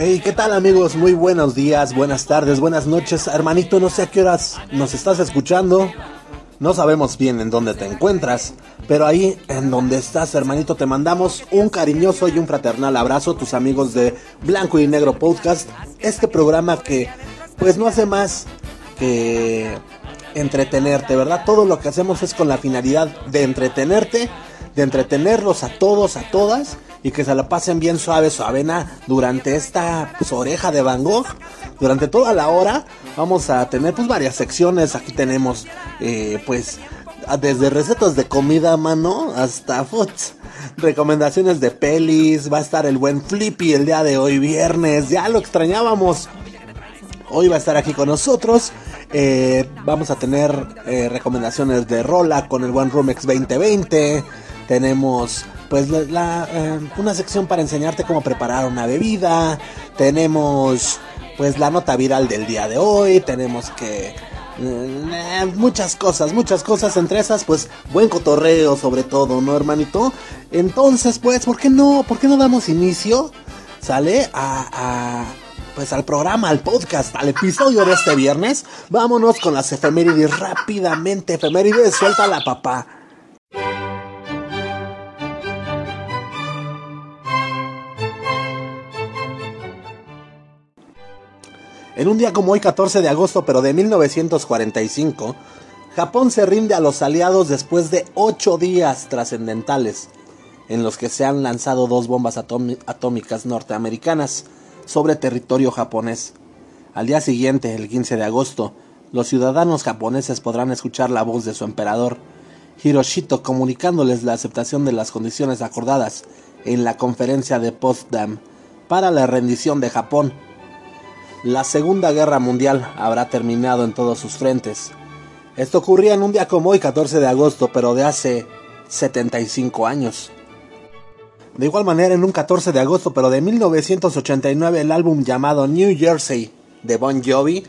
Hey, ¿qué tal amigos? Muy buenos días, buenas tardes, buenas noches. Hermanito, no sé a qué horas nos estás escuchando. No sabemos bien en dónde te encuentras, pero ahí en donde estás, hermanito, te mandamos un cariñoso y un fraternal abrazo, tus amigos de Blanco y Negro Podcast. Este programa que, pues, no hace más que entretenerte, ¿verdad? Todo lo que hacemos es con la finalidad de entretenerte, de entretenerlos a todos, a todas, y que se la pasen bien suave, suavena durante esta pues, oreja de Van Gogh. Durante toda la hora vamos a tener pues varias secciones. Aquí tenemos eh, pues desde recetas de comida a mano hasta foods. Recomendaciones de pelis. Va a estar el buen Flippy el día de hoy, viernes. Ya lo extrañábamos. Hoy va a estar aquí con nosotros. Eh, vamos a tener eh, recomendaciones de Rola con el One Room X 2020. Tenemos pues la, una sección para enseñarte cómo preparar una bebida. Tenemos pues la nota viral del día de hoy, tenemos que eh, muchas cosas, muchas cosas entre esas, pues buen cotorreo sobre todo, ¿no, hermanito? Entonces, pues, ¿por qué no? ¿Por qué no damos inicio? ¿Sale? A, pues al programa, al podcast, al episodio de este viernes. Vámonos con las efemérides rápidamente. Efemérides, suelta la papá. En un día como hoy, 14 de agosto, pero de 1945, Japón se rinde a los aliados después de ocho días trascendentales, en los que se han lanzado dos bombas atómicas norteamericanas sobre territorio japonés. Al día siguiente, el 15 de agosto, los ciudadanos japoneses podrán escuchar la voz de su emperador, Hiroshito, comunicándoles la aceptación de las condiciones acordadas en la conferencia de Potsdam para la rendición de Japón la Segunda Guerra Mundial habrá terminado en todos sus frentes. Esto ocurría en un día como hoy, 14 de agosto, pero de hace 75 años. De igual manera, en un 14 de agosto, pero de 1989, el álbum llamado New Jersey de Bon Jovi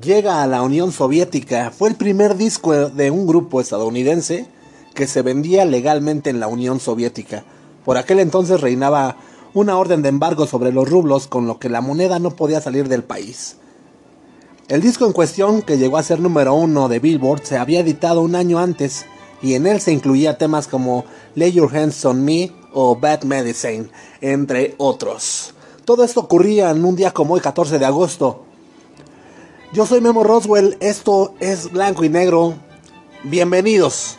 llega a la Unión Soviética. Fue el primer disco de un grupo estadounidense que se vendía legalmente en la Unión Soviética. Por aquel entonces reinaba una orden de embargo sobre los rublos con lo que la moneda no podía salir del país. El disco en cuestión, que llegó a ser número uno de Billboard, se había editado un año antes y en él se incluía temas como Lay Your Hands on Me o Bad Medicine, entre otros. Todo esto ocurría en un día como hoy, 14 de agosto. Yo soy Memo Roswell, esto es Blanco y Negro. Bienvenidos.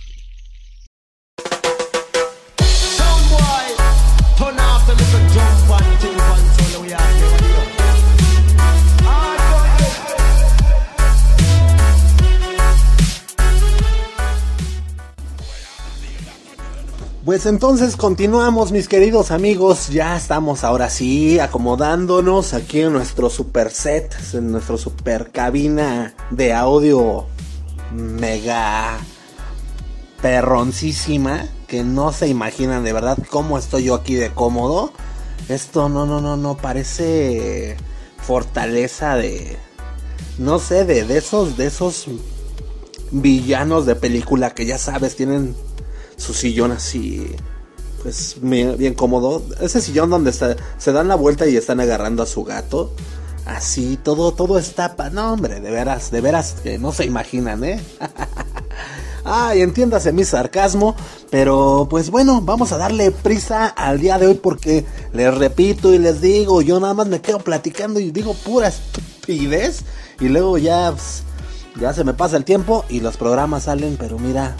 Pues entonces continuamos mis queridos amigos, ya estamos ahora sí acomodándonos aquí en nuestro super set, en nuestro super cabina de audio mega perroncísima, que no se imaginan de verdad cómo estoy yo aquí de cómodo. Esto no, no, no, no, parece fortaleza de, no sé, de, de esos, de esos villanos de película que ya sabes, tienen su sillón así, pues bien cómodo. Ese sillón donde se dan la vuelta y están agarrando a su gato. Así, todo, todo está... Pa no, hombre, de veras, de veras, que no se imaginan, ¿eh? Ay, entiéndase mi sarcasmo, pero pues bueno, vamos a darle prisa al día de hoy porque les repito y les digo, yo nada más me quedo platicando y digo pura estupidez y luego ya, pues, ya se me pasa el tiempo y los programas salen, pero mira,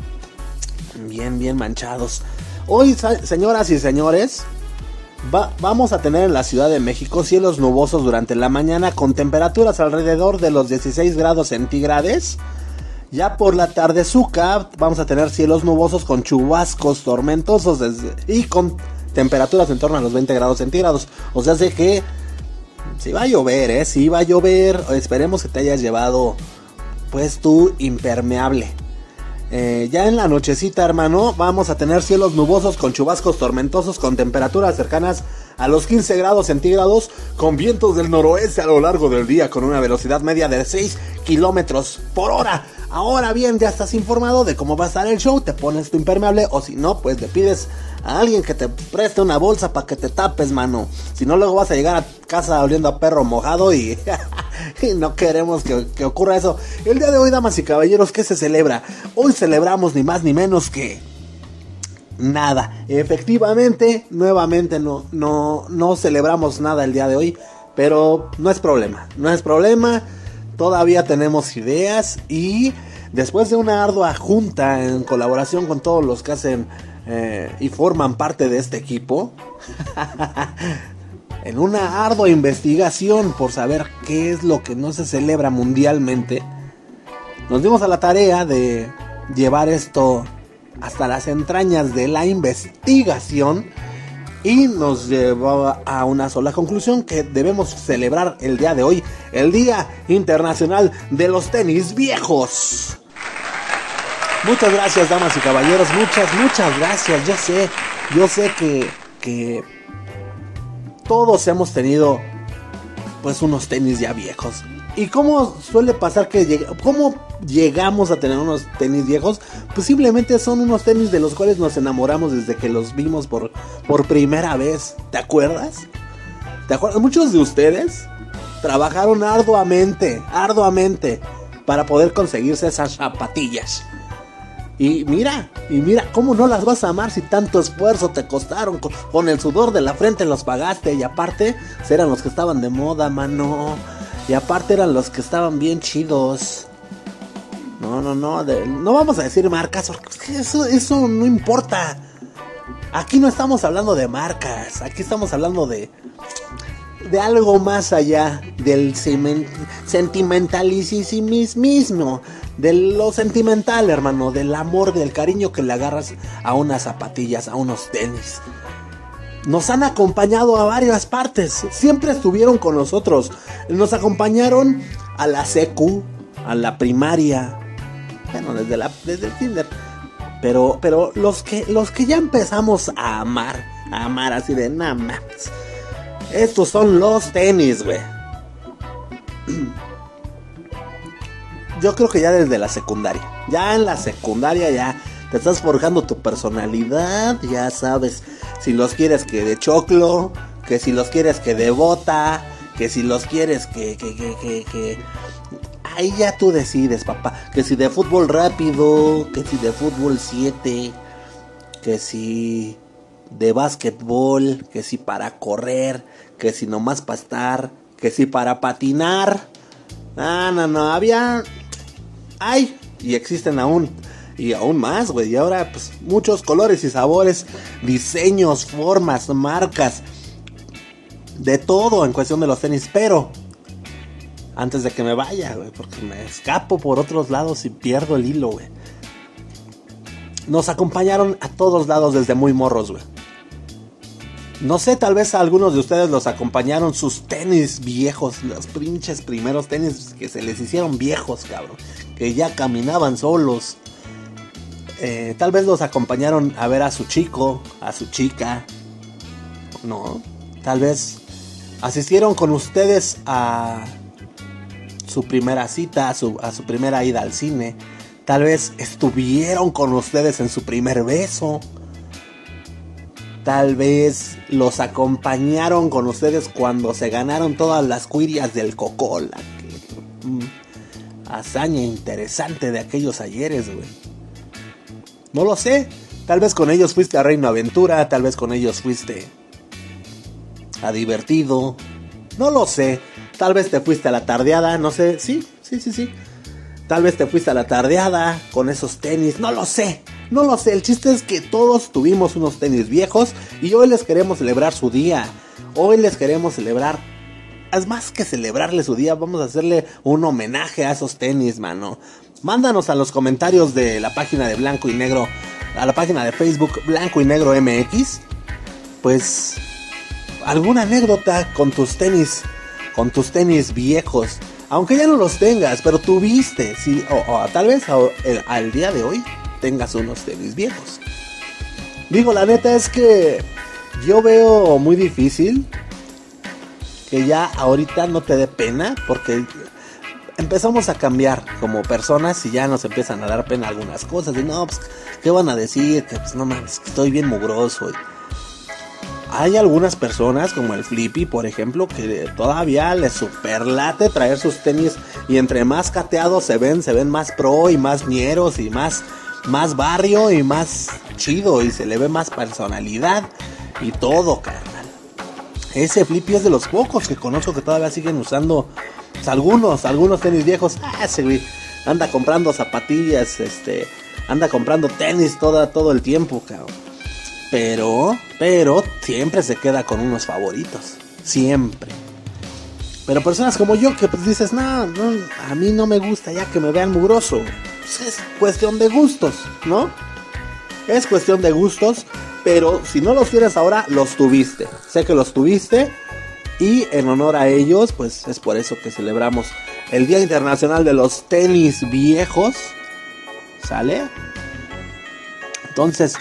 bien, bien manchados. Hoy, señoras y señores, vamos a tener en la Ciudad de México cielos nubosos durante la mañana con temperaturas alrededor de los 16 grados centígrados. Ya por la tarde suca vamos a tener cielos nubosos con chubascos tormentosos y con temperaturas en torno a los 20 grados centígrados. O sea, sé que Sí va a llover, ¿eh? Sí va a llover. Esperemos que te hayas llevado, pues, tu impermeable. Eh, ya en la nochecita, hermano, vamos a tener cielos nubosos con chubascos tormentosos con temperaturas cercanas a los 15 grados centígrados, con vientos del noroeste a lo largo del día con una velocidad media de 6 kilómetros por hora. Ahora bien, ya estás informado de cómo va a estar el show, te pones tu impermeable o si no, pues le pides a alguien que te preste una bolsa para que te tapes, mano. Si no, luego vas a llegar a casa oliendo a perro mojado y, no queremos que, que, ocurra eso. El día de hoy, damas y caballeros, ¿qué se celebra? Hoy celebramos ni más ni menos que nada. Efectivamente, nuevamente no, no, no celebramos nada el día de hoy, pero no es problema, no es problema. Todavía tenemos ideas y después de una ardua junta en colaboración con todos los que hacen eh, y forman parte de este equipo, en una ardua investigación por saber qué es lo que no se celebra mundialmente, nos dimos a la tarea de llevar esto hasta las entrañas de la investigación y nos llevó a una sola conclusión que debemos celebrar el día de hoy, el Día Internacional de los Tenis Viejos. Muchas gracias, damas y caballeros, muchas, muchas gracias. Yo sé, yo sé que, que todos hemos tenido pues unos tenis ya viejos. ¿Y cómo suele pasar que cómo llegamos a tener unos tenis viejos? Posiblemente son unos tenis de los cuales nos enamoramos desde que los vimos por, por primera vez. ¿Te acuerdas? ¿Te acuerdas? Muchos de ustedes trabajaron arduamente, arduamente para poder conseguirse esas zapatillas. Y mira, y mira, ¿cómo no las vas a amar si tanto esfuerzo te costaron? Con, el sudor de la frente los pagaste y aparte eran los que estaban de moda, mano. Y aparte eran los que estaban bien chidos. No, no, no. no vamos a decir marcas porque eso, eso no importa. Aquí no estamos hablando de marcas. Aquí estamos hablando de. De algo más allá del sentimentalismo. De lo sentimental, hermano. Del amor, del cariño que le agarras a unas zapatillas, a unos tenis nos han acompañado a varias partes. Siempre estuvieron con nosotros. Nos acompañaron a la secu, a la primaria. Bueno, desde, la, desde el kinder. Pero, pero los que, los que ya empezamos a amar, a amar así de nada más. Estos son los tenis, güey. Yo creo que ya desde la secundaria. Ya en la secundaria ya te estás forjando tu personalidad, ya sabes si los quieres que de choclo, que si los quieres que de bota, que si los quieres que, que, que, que. Ahí ya tú decides, papá. Que si de fútbol rápido, que si de fútbol 7, que si de básquetbol, que si para correr, que si nomás para estar, que si para patinar. Ah, no, no, había... Hay, y existen aún y aún más, güey. Y ahora, pues, muchos colores y sabores, diseños, formas, marcas, de todo en cuestión de los tenis. Pero, antes de que me vaya, güey, porque me escapo por otros lados y pierdo el hilo, güey. Nos acompañaron a todos lados desde muy morros, güey. No sé, tal vez a algunos de ustedes los acompañaron sus tenis viejos, los pinches primeros tenis que se les hicieron viejos, cabrón. Que ya caminaban solos. Eh, tal vez los acompañaron a ver a su chico, a su chica. No, tal vez asistieron con ustedes a su primera cita, a su, a su primera ida al cine. Tal vez estuvieron con ustedes en su primer beso. Tal vez los acompañaron con ustedes cuando se ganaron todas las cuirias del Coca-Cola. Mm, hazaña interesante de aquellos ayeres, güey. No lo sé. Tal vez con ellos fuiste a Reino Aventura, tal vez con ellos fuiste a divertido. No lo sé. Tal vez te fuiste a la tardeada, no sé. Sí, sí, sí, sí. Tal vez te fuiste a la tardeada con esos tenis, no lo sé. No lo sé, el chiste es que todos tuvimos unos tenis viejos y hoy les queremos celebrar su día. Hoy les queremos celebrar es más que celebrarle su día, vamos a hacerle un homenaje a esos tenis, mano. Mándanos a los comentarios de la página de Blanco y Negro, a la página de Facebook Blanco y Negro MX, pues alguna anécdota con tus tenis con tus tenis viejos. Aunque ya no los tengas, pero tuviste, sí, o, tal vez al día de hoy tengas unos tenis viejos. Digo, la neta es que yo veo muy difícil que ya ahorita no te dé pena porque empezamos a cambiar como personas y ya nos empiezan a dar pena algunas cosas. Y no, pues, ¿qué van a decir? Que pues no mames, estoy bien mugroso. Hay algunas personas, como el Flippy, por ejemplo, que todavía les superlate traer sus tenis y entre más cateados se ven, se ven más pro y más ñeros y más, más barrio y más chido y se le ve más personalidad y todo, carnal. Ese Flippy es de los pocos que conozco que todavía siguen usando pues, algunos, algunos tenis viejos. Ah, ese anda comprando zapatillas, este, anda comprando tenis toda, todo el tiempo, cabrón. Pero, pero siempre se queda con unos favoritos, siempre. Pero personas como yo que pues dices, no, no, a mí no me gusta ya que me vean mugroso. Pues es cuestión de gustos, ¿no? Es cuestión de gustos, pero si no los quieres ahora, los tuviste. Sé que los tuviste y en honor a ellos, pues es por eso que celebramos el Día Internacional de los Tenis Viejos. ¿Sale? Entonces,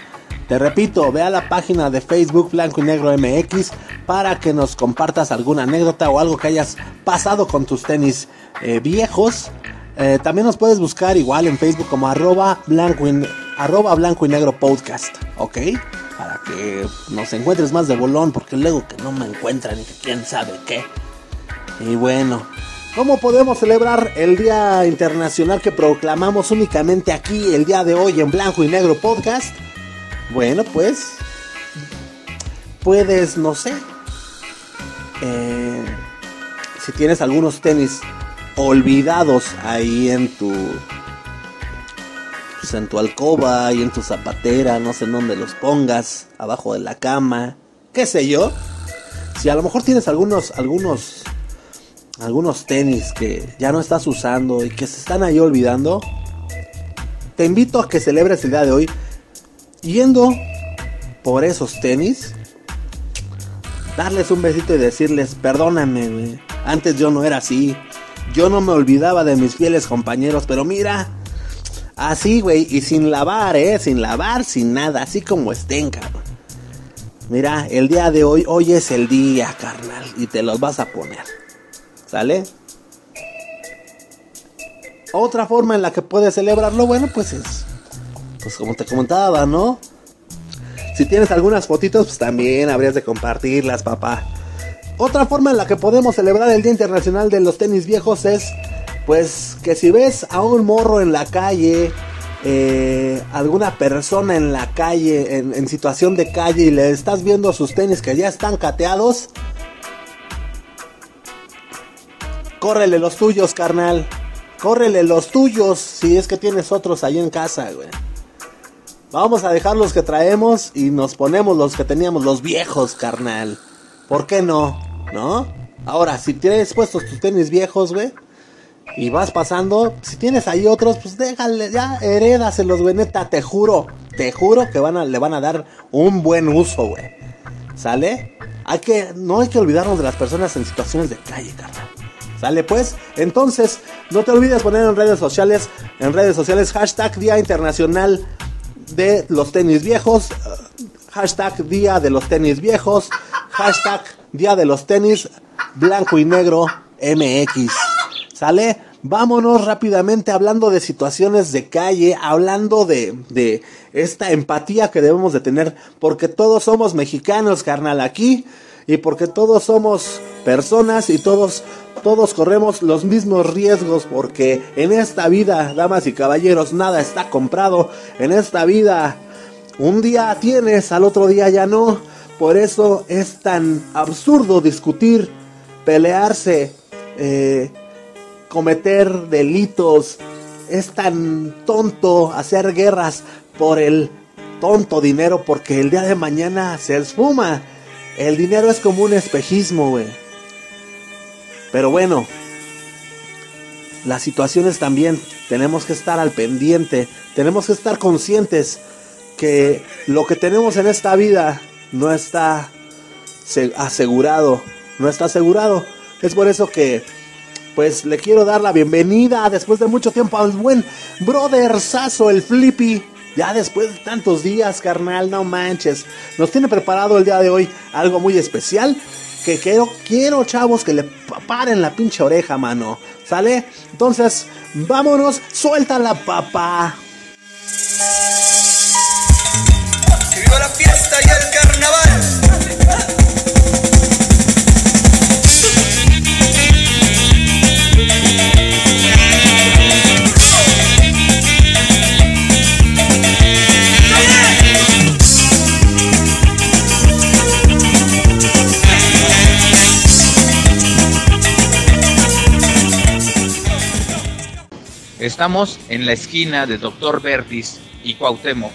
te repito, ve a la página de Facebook Blanco y Negro MX para que nos compartas alguna anécdota o algo que hayas pasado con tus tenis eh, viejos. Eh, también nos puedes buscar igual en Facebook como arroba blanco y, blanco y negro podcast, ¿ok? Para que nos encuentres más de bolón, porque luego que no me encuentran y que quién sabe qué. Y bueno, ¿cómo podemos celebrar el Día Internacional que proclamamos únicamente aquí el día de hoy en Blanco y Negro Podcast? Bueno, pues puedes, no sé, eh, si tienes algunos tenis olvidados ahí en tu pues, en tu alcoba y en tu zapatera, no sé en dónde los pongas, abajo de la cama, qué sé yo. Si a lo mejor tienes algunos, algunos, algunos tenis que ya no estás usando y que se están ahí olvidando, te invito a que celebres el día de hoy yendo por esos tenis, darles un besito y decirles, perdóname, antes yo no era así. Yo no me olvidaba de mis fieles compañeros, pero mira, Así, güey, y sin lavar, ¿eh? Sin lavar, sin nada, así como estén, cabrón. Mira, el día de hoy, hoy es el día, carnal, y te los vas a poner. ¿Sale? Otra forma en la que puedes celebrarlo, bueno, pues es, pues como te comentaba, ¿no? Si tienes algunas fotitos, pues también habrías de compartirlas, papá. Otra forma en la que podemos celebrar el Día Internacional de los Tenis Viejos es pues que si ves a un morro en la calle, eh, alguna persona en la calle, en, situación de calle, y le estás viendo sus tenis que ya están cateados, córrele los tuyos, carnal. Córrele los tuyos si es que tienes otros ahí en casa, güey. Vamos a dejar los que traemos y nos ponemos los que teníamos, los viejos, carnal. ¿Por qué no? ¿No? Ahora, si tienes puestos tus tenis viejos, güey y vas pasando, si tienes ahí otros, pues déjale, ya herédaselos, güey, neta, te juro, te juro que van a, le van a dar un buen uso, güey. ¿Sale? Hay que, no hay que olvidarnos de las personas en situaciones de calle, carnal. ¿Sale pues? Entonces, no te olvides poner en redes sociales, en redes sociales, hashtag Día Internacional de los Tenis Viejos, hashtag Día de los Tenis Viejos, hashtag Día de los Tenis Blanco y Negro MX. ¿Sale? Vámonos rápidamente hablando de situaciones de calle, hablando de, de esta empatía que debemos de tener, porque todos somos mexicanos, carnal, aquí, y porque todos somos personas y todos, todos corremos los mismos riesgos, porque en esta vida, damas y caballeros, nada está comprado, en esta vida, un día tienes, al otro día ya no, por eso es tan absurdo discutir, pelearse, eh, cometer delitos, es tan tonto hacer guerras por el tonto dinero porque el día de mañana se esfuma. El dinero es como un espejismo, güey. Pero bueno, las situaciones también tenemos que estar al pendiente, tenemos que estar conscientes que lo que tenemos en esta vida no está asegurado, no está asegurado. Es por eso que pues le quiero dar la bienvenida después de mucho tiempo al buen brother Sasso, el Flippy. Ya después de tantos días, carnal, no manches. Nos tiene preparado el día de hoy algo muy especial. Que quiero, quiero chavos que le paren la pinche oreja, mano. ¿Sale? Entonces, vámonos, suelta la Estamos en la esquina de Doctor Vertis y Cuauhtémoc,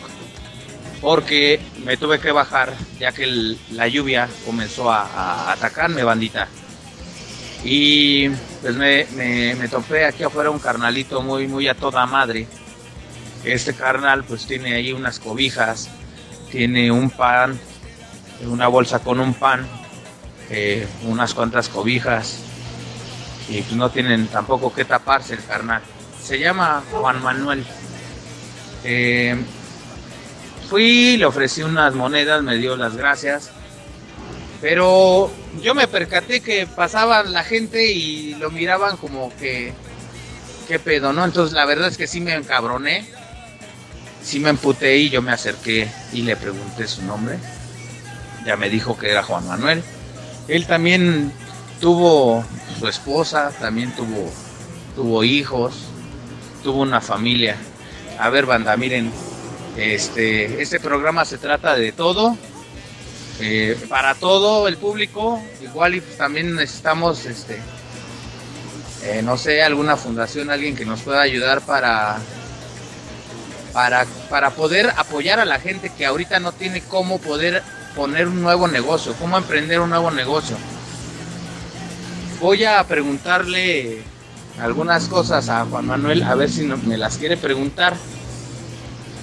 porque me tuve que bajar ya que la lluvia comenzó a, atacarme, bandita. Y pues me topé aquí afuera un carnalito muy, muy a toda madre. Este carnal pues tiene ahí unas cobijas, tiene un pan, una bolsa con un pan, eh, unas cuantas cobijas y pues no tienen tampoco que taparse el carnal. Se llama Juan Manuel. Eh, fui, le ofrecí unas monedas, me dio las gracias. Pero yo me percaté que pasaban la gente y lo miraban como que, ¿qué pedo, no? Entonces la verdad es que sí me encabroné, sí me emputé y yo me acerqué y le pregunté su nombre. Ya me dijo que era Juan Manuel. Él también tuvo su esposa, también tuvo, tuvo hijos, tuvo una familia. A ver, banda, miren, este, este programa se trata de todo, eh, para todo el público, igual y también necesitamos, este, eh, no sé, alguna fundación, alguien que nos pueda ayudar para, para, para poder apoyar a la gente que ahorita no tiene cómo poder poner un nuevo negocio, cómo emprender un nuevo negocio. Voy a preguntarle algunas cosas a Juan Manuel, a ver si me las quiere preguntar,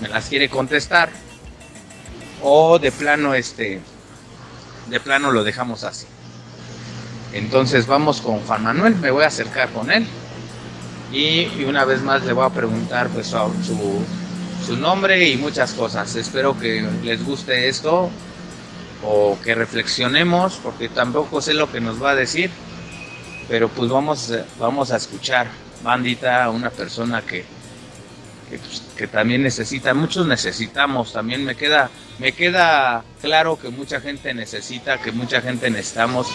me las quiere contestar, o de plano, este, de plano lo dejamos así. Entonces vamos con Juan Manuel, me voy a acercar con él y, y una vez más le voy a preguntar pues su, su nombre y muchas cosas. Espero que les guste esto o que reflexionemos porque tampoco sé lo que nos va a decir pero pues vamos, vamos a escuchar, bandita, a una persona que, que, pues, que también necesita, muchos necesitamos, también me queda, me queda claro que mucha gente necesita, que mucha gente necesitamos,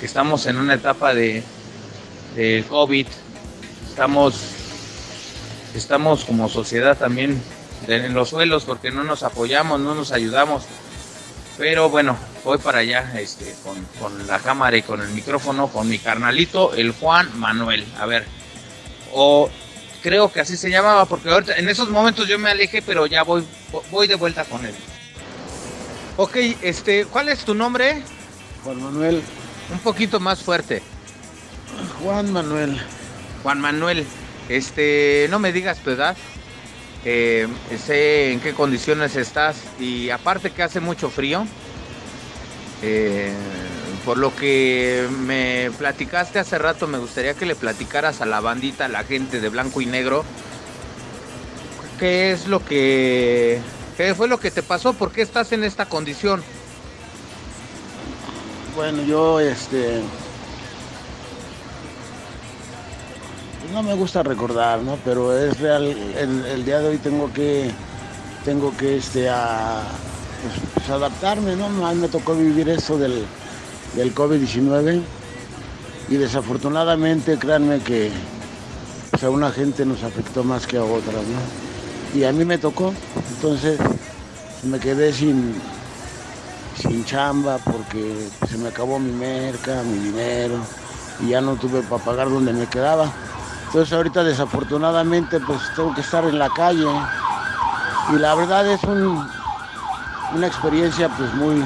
que estamos en una etapa de, de COVID, estamos, estamos como sociedad también en los suelos porque no nos apoyamos, no nos ayudamos. Pero bueno, voy para allá este, con, con la cámara y con el micrófono, con mi carnalito, el Juan Manuel. A ver, o creo que así se llamaba, porque ahorita, en esos momentos yo me alejé, pero ya voy, voy de vuelta con él. Ok, este, ¿cuál es tu nombre? Juan Manuel, Un poquito más fuerte. Juan Manuel, Juan Manuel, este, no me digas tu edad. Eh, sé en qué condiciones estás y aparte que hace mucho frío. eh, por lo que me platicaste hace rato, me gustaría que le platicaras a la bandita, a la gente de blanco y negro, qué es lo que, qué fue lo que te pasó, por qué estás en esta condición. bueno, yo este no me gusta recordar, ¿no? Pero es real, el, día de hoy tengo que tengo que este a, pues, pues, adaptarme, ¿no? A mí me tocó vivir esto del, del COVID-19 y desafortunadamente créanme que pues, a una gente nos afectó más que a otras, ¿no? Y a mí me tocó, entonces me quedé sin, sin chamba porque se me acabó mi merca, mi dinero y ya no tuve para pagar donde me quedaba. Entonces ahorita desafortunadamente pues tengo que estar en la calle y la verdad es un- una experiencia pues muy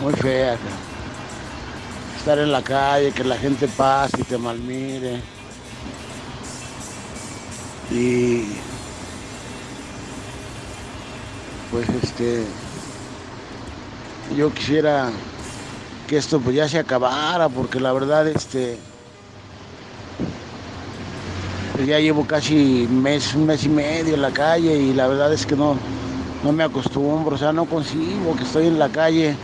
muy fea. Estar en la calle, que la gente pase y te malmire. Y pues este yo quisiera que esto pues ya se acabara, porque la verdad este pues ya llevo casi mes, un mes y medio en la calle y la verdad es que no, no me acostumbro, o sea, no consigo que estoy en la calle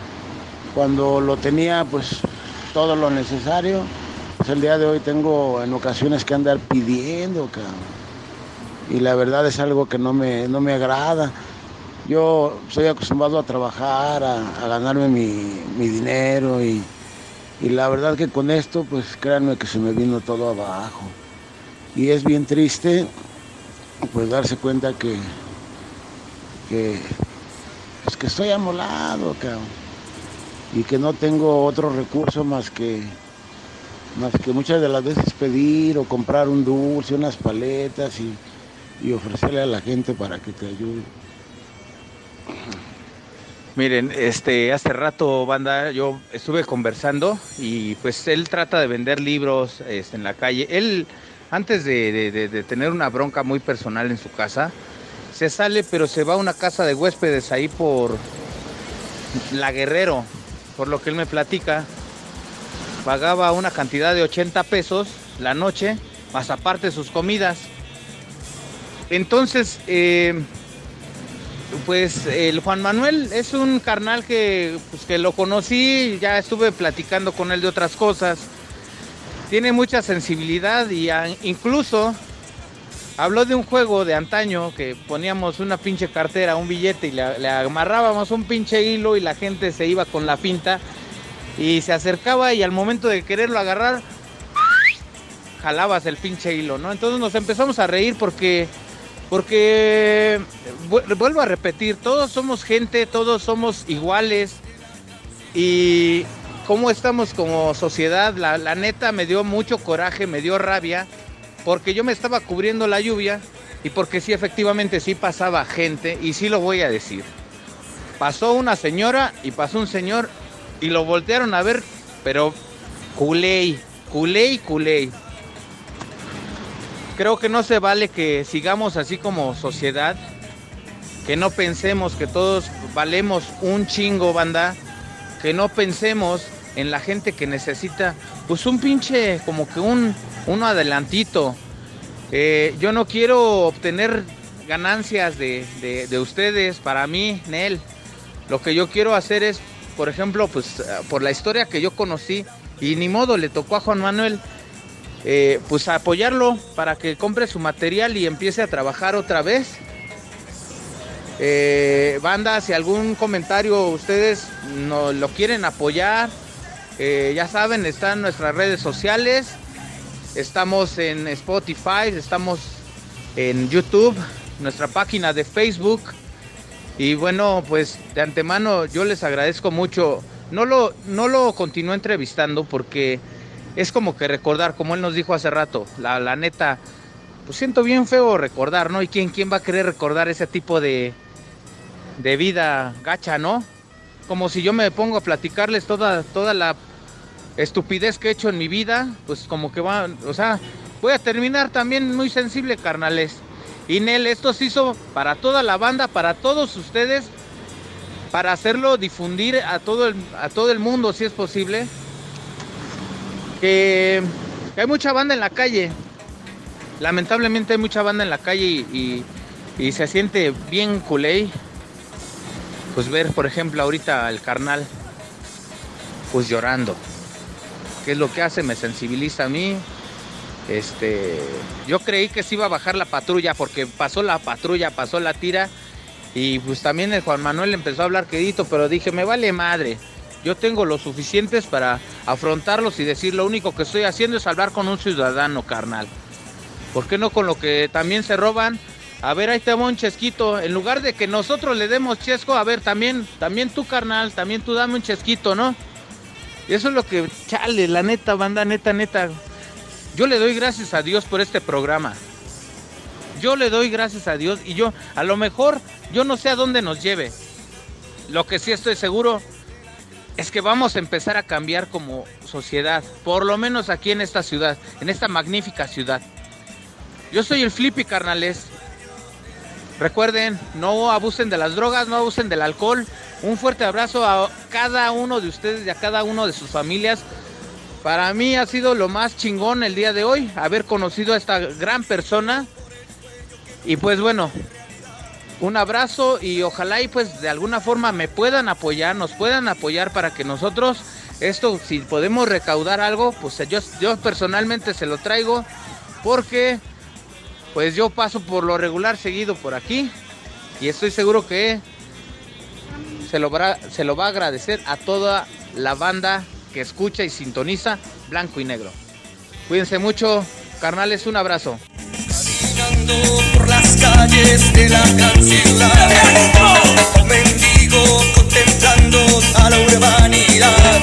cuando lo tenía pues todo lo necesario. Pues el día de hoy tengo en ocasiones que andar pidiendo, cabrón. Y la verdad es algo que no me, no me agrada. Yo estoy acostumbrado a trabajar, a, ganarme mi, mi dinero y la verdad que con esto, pues créanme que se me vino todo abajo. Y es bien triste, pues darse cuenta que, que, pues, que estoy amolado, cabrón. Y que no tengo otro recurso más que, más que muchas de las veces pedir o comprar un dulce, unas paletas y, y ofrecerle a la gente para que te ayude. Miren, este, hace rato, banda, yo estuve conversando y pues él trata de vender libros este, en la calle. Él, antes de, tener una bronca muy personal en su casa, se sale, pero se va a una casa de huéspedes ahí por La Guerrero, por lo que él me platica. Pagaba una cantidad de 80 pesos la noche, más aparte sus comidas. Entonces, eh, pues el Juan Manuel es un carnal que, pues, que lo conocí, ya estuve platicando con él de otras cosas. Tiene mucha sensibilidad y incluso habló de un juego de antaño que poníamos una pinche cartera, un billete y le, amarrábamos un pinche hilo y la gente se iba con la pinta y se acercaba y al momento de quererlo agarrar, jalabas el pinche hilo, ¿no? Entonces nos empezamos a reír porque porque vu- vuelvo a repetir, todos somos gente, todos somos iguales y cómo estamos como sociedad, la, neta me dio mucho coraje, me dio rabia, porque yo me estaba cubriendo la lluvia y porque sí, efectivamente sí pasaba gente y sí lo voy a decir. Pasó una señora y pasó un señor y lo voltearon a ver, pero culé, culé, culé creo que no se vale que sigamos así como sociedad, que no pensemos que todos valemos un chingo, banda, que no pensemos en la gente que necesita, pues un pinche, como que un, adelantito. Eh, yo no quiero obtener ganancias de, de- de ustedes, para mí, Nel. Lo que yo quiero hacer es, por ejemplo, pues eh, por la historia que yo conocí, y ni modo, le tocó a Juan Manuel, eh, pues apoyarlo para que compre su material y empiece a trabajar otra vez. Banda, si algún comentario ustedes no lo quieren apoyar, eh, ya saben, están nuestras redes sociales, estamos en Spotify, estamos en YouTube, nuestra página de Facebook. Y bueno, pues de antemano yo les agradezco mucho. No lo, no lo continúo entrevistando porque es como que recordar, como él nos dijo hace rato, la, la neta, pues siento bien feo recordar, ¿no? ¿Y quién, quién va a querer recordar ese tipo de, de vida gacha, ¿no? Como si yo me pongo a platicarles toda, toda la estupidez que he hecho en mi vida, pues como que va, o sea, voy a terminar también muy sensible, carnales. Y Nel, esto se hizo para toda la banda, para todos ustedes, para hacerlo difundir a todo el, a todo el mundo, si es posible. Que, hay mucha banda en la calle. Lamentablemente hay mucha banda en la calle y- y se siente bien culé. Pues ver, por ejemplo, ahorita el carnal, pues llorando. ¿Qué es lo que hace? Me sensibiliza a mí. Este, yo creí que se iba a bajar la patrulla porque pasó la patrulla, pasó la tira y pues también el Juan Manuel empezó a hablar quedito, pero dije, me vale madre. Yo tengo lo suficientes para afrontarlos y decir, lo único que estoy haciendo es hablar con un ciudadano, carnal. ¿Por qué no con lo que también se roban? A ver, ahí te va un chesquito. En lugar de que nosotros le demos chesco, a ver, también, también tú, carnal, también tú dame un chesquito, ¿no? Eso es lo que, chale, la neta, banda, neta, neta. Yo le doy gracias a Dios por este programa. Yo le doy gracias a Dios y yo, a lo mejor, yo no sé a dónde nos lleve. Lo que sí estoy seguro es que vamos a empezar a cambiar como sociedad, por lo menos aquí en esta ciudad, en esta magnífica ciudad. Yo soy el Flippy Carnales Recuerden, no abusen de las drogas, no abusen del alcohol. Un fuerte abrazo a cada uno de ustedes y a cada uno de sus familias. Para mí ha sido lo más chingón el día de hoy, haber conocido a esta gran persona. Y pues bueno, un abrazo y ojalá y pues de alguna forma me puedan apoyar, nos puedan apoyar para que nosotros esto, si podemos recaudar algo, pues yo, yo personalmente se lo traigo porque pues yo paso por lo regular seguido por aquí y estoy seguro que se lo, va, a agradecer a toda la banda que escucha y sintoniza Blanco y Negro. Cuídense mucho, carnales, un abrazo. Mendigo contemplando a la urbanidad,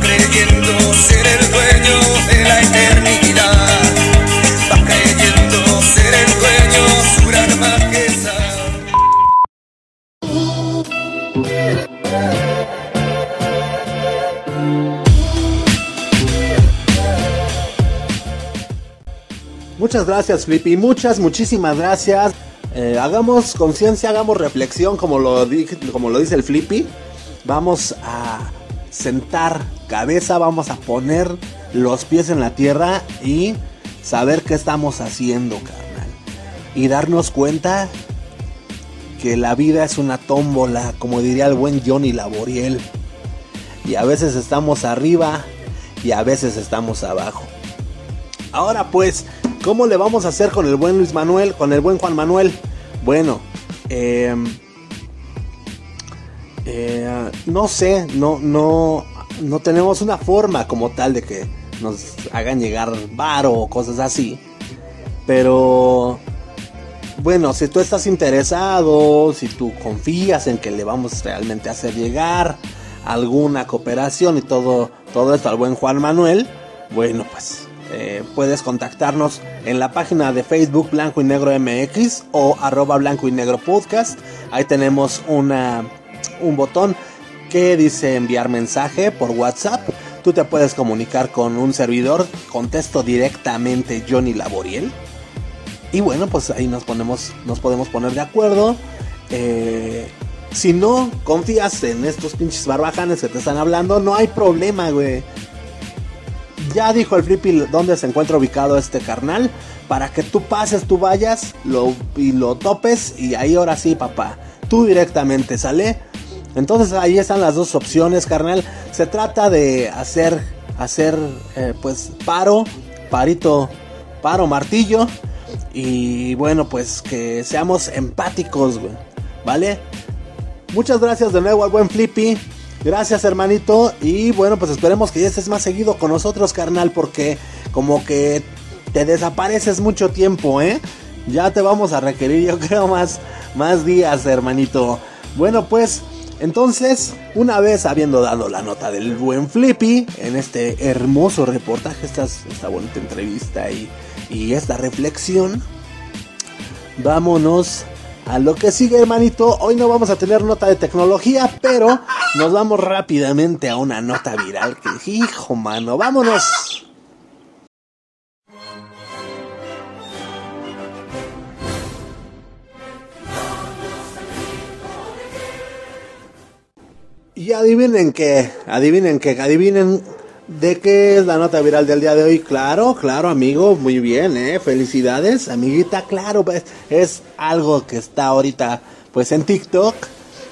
creyendo ser el dueño de la eternidad, Muchas gracias, Flippy. Muchas, muchísimas gracias. Eh, hagamos conciencia, hagamos reflexión, como lo, como lo dice el Flippy. Vamos a sentar cabeza, vamos a poner los pies en la tierra y saber qué estamos haciendo, carnal. Y darnos cuenta que la vida es una tómbola, como diría el buen Johnny Laboriel. Y a veces estamos arriba y a veces estamos abajo. Ahora pues, ¿cómo le vamos a hacer con el buen Luis Manuel, con el buen Juan Manuel? Bueno, em, eh, no sé, no, no, no tenemos una forma como tal de que nos hagan llegar varo o cosas así. Pero bueno, si tú estás interesado, si tú confías en que le vamos realmente a hacer llegar alguna cooperación y todo, todo esto al buen Juan Manuel, bueno, pues eh, puedes contactarnos en la página de Facebook Blanco y Negro MX o arroba Blanco y Negro Podcast. Ahí tenemos una, un botón que dice enviar mensaje por WhatsApp. Tú te puedes comunicar con un servidor, contesto directamente Johnny Laboriel. Y bueno, pues ahí nos ponemos, nos podemos poner de acuerdo. Eh, si no confías en estos pinches barbajanes que te están hablando, no hay problema, güey. Ya dijo el Flippy dónde se encuentra ubicado este carnal. Para que tú pases, tú vayas lo, y lo topes. Y ahí ahora sí, papá. Tú directamente sale. Entonces ahí están las dos opciones, carnal. Se trata de hacer, hacer, eh, pues, paro, parito, paro, martillo. Y bueno, pues que seamos empáticos, güey. ¿Vale? Muchas gracias de nuevo al buen Flippy. Gracias, hermanito. Y bueno, pues esperemos que ya estés más seguido con nosotros, carnal. Porque como que te desapareces mucho tiempo, ¿eh? Ya te vamos a requerir, yo creo, más, más días, hermanito. Bueno, pues, entonces, una vez habiendo dado la nota del buen Flippy en este hermoso reportaje, esta, esta bonita entrevista y, y esta reflexión, vámonos a lo que sigue, hermanito. Hoy no vamos a tener nota de tecnología, pero nos vamos rápidamente a una nota viral que, hijo, mano, vámonos. Y adivinen qué, adivinen qué, adivinen de qué es la nota viral del día de hoy. Claro, claro, amigo, muy bien, eh. Felicidades, amiguita, claro, pues es algo que está ahorita pues en TikTok.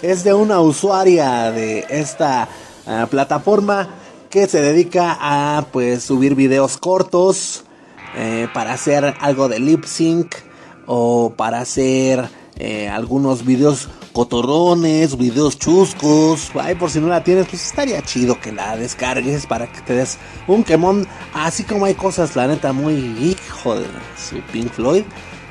Es de una usuaria de esta ah, plataforma que se dedica a pues subir videos cortos eh, para hacer algo de lip sync o para hacer eh, algunos videos cotorrones, videos chuscos. Ay, por si no la tienes, pues estaría chido que la descargues para que te des un quemón. Así como hay cosas, la neta, muy hijo de su Pink Floyd.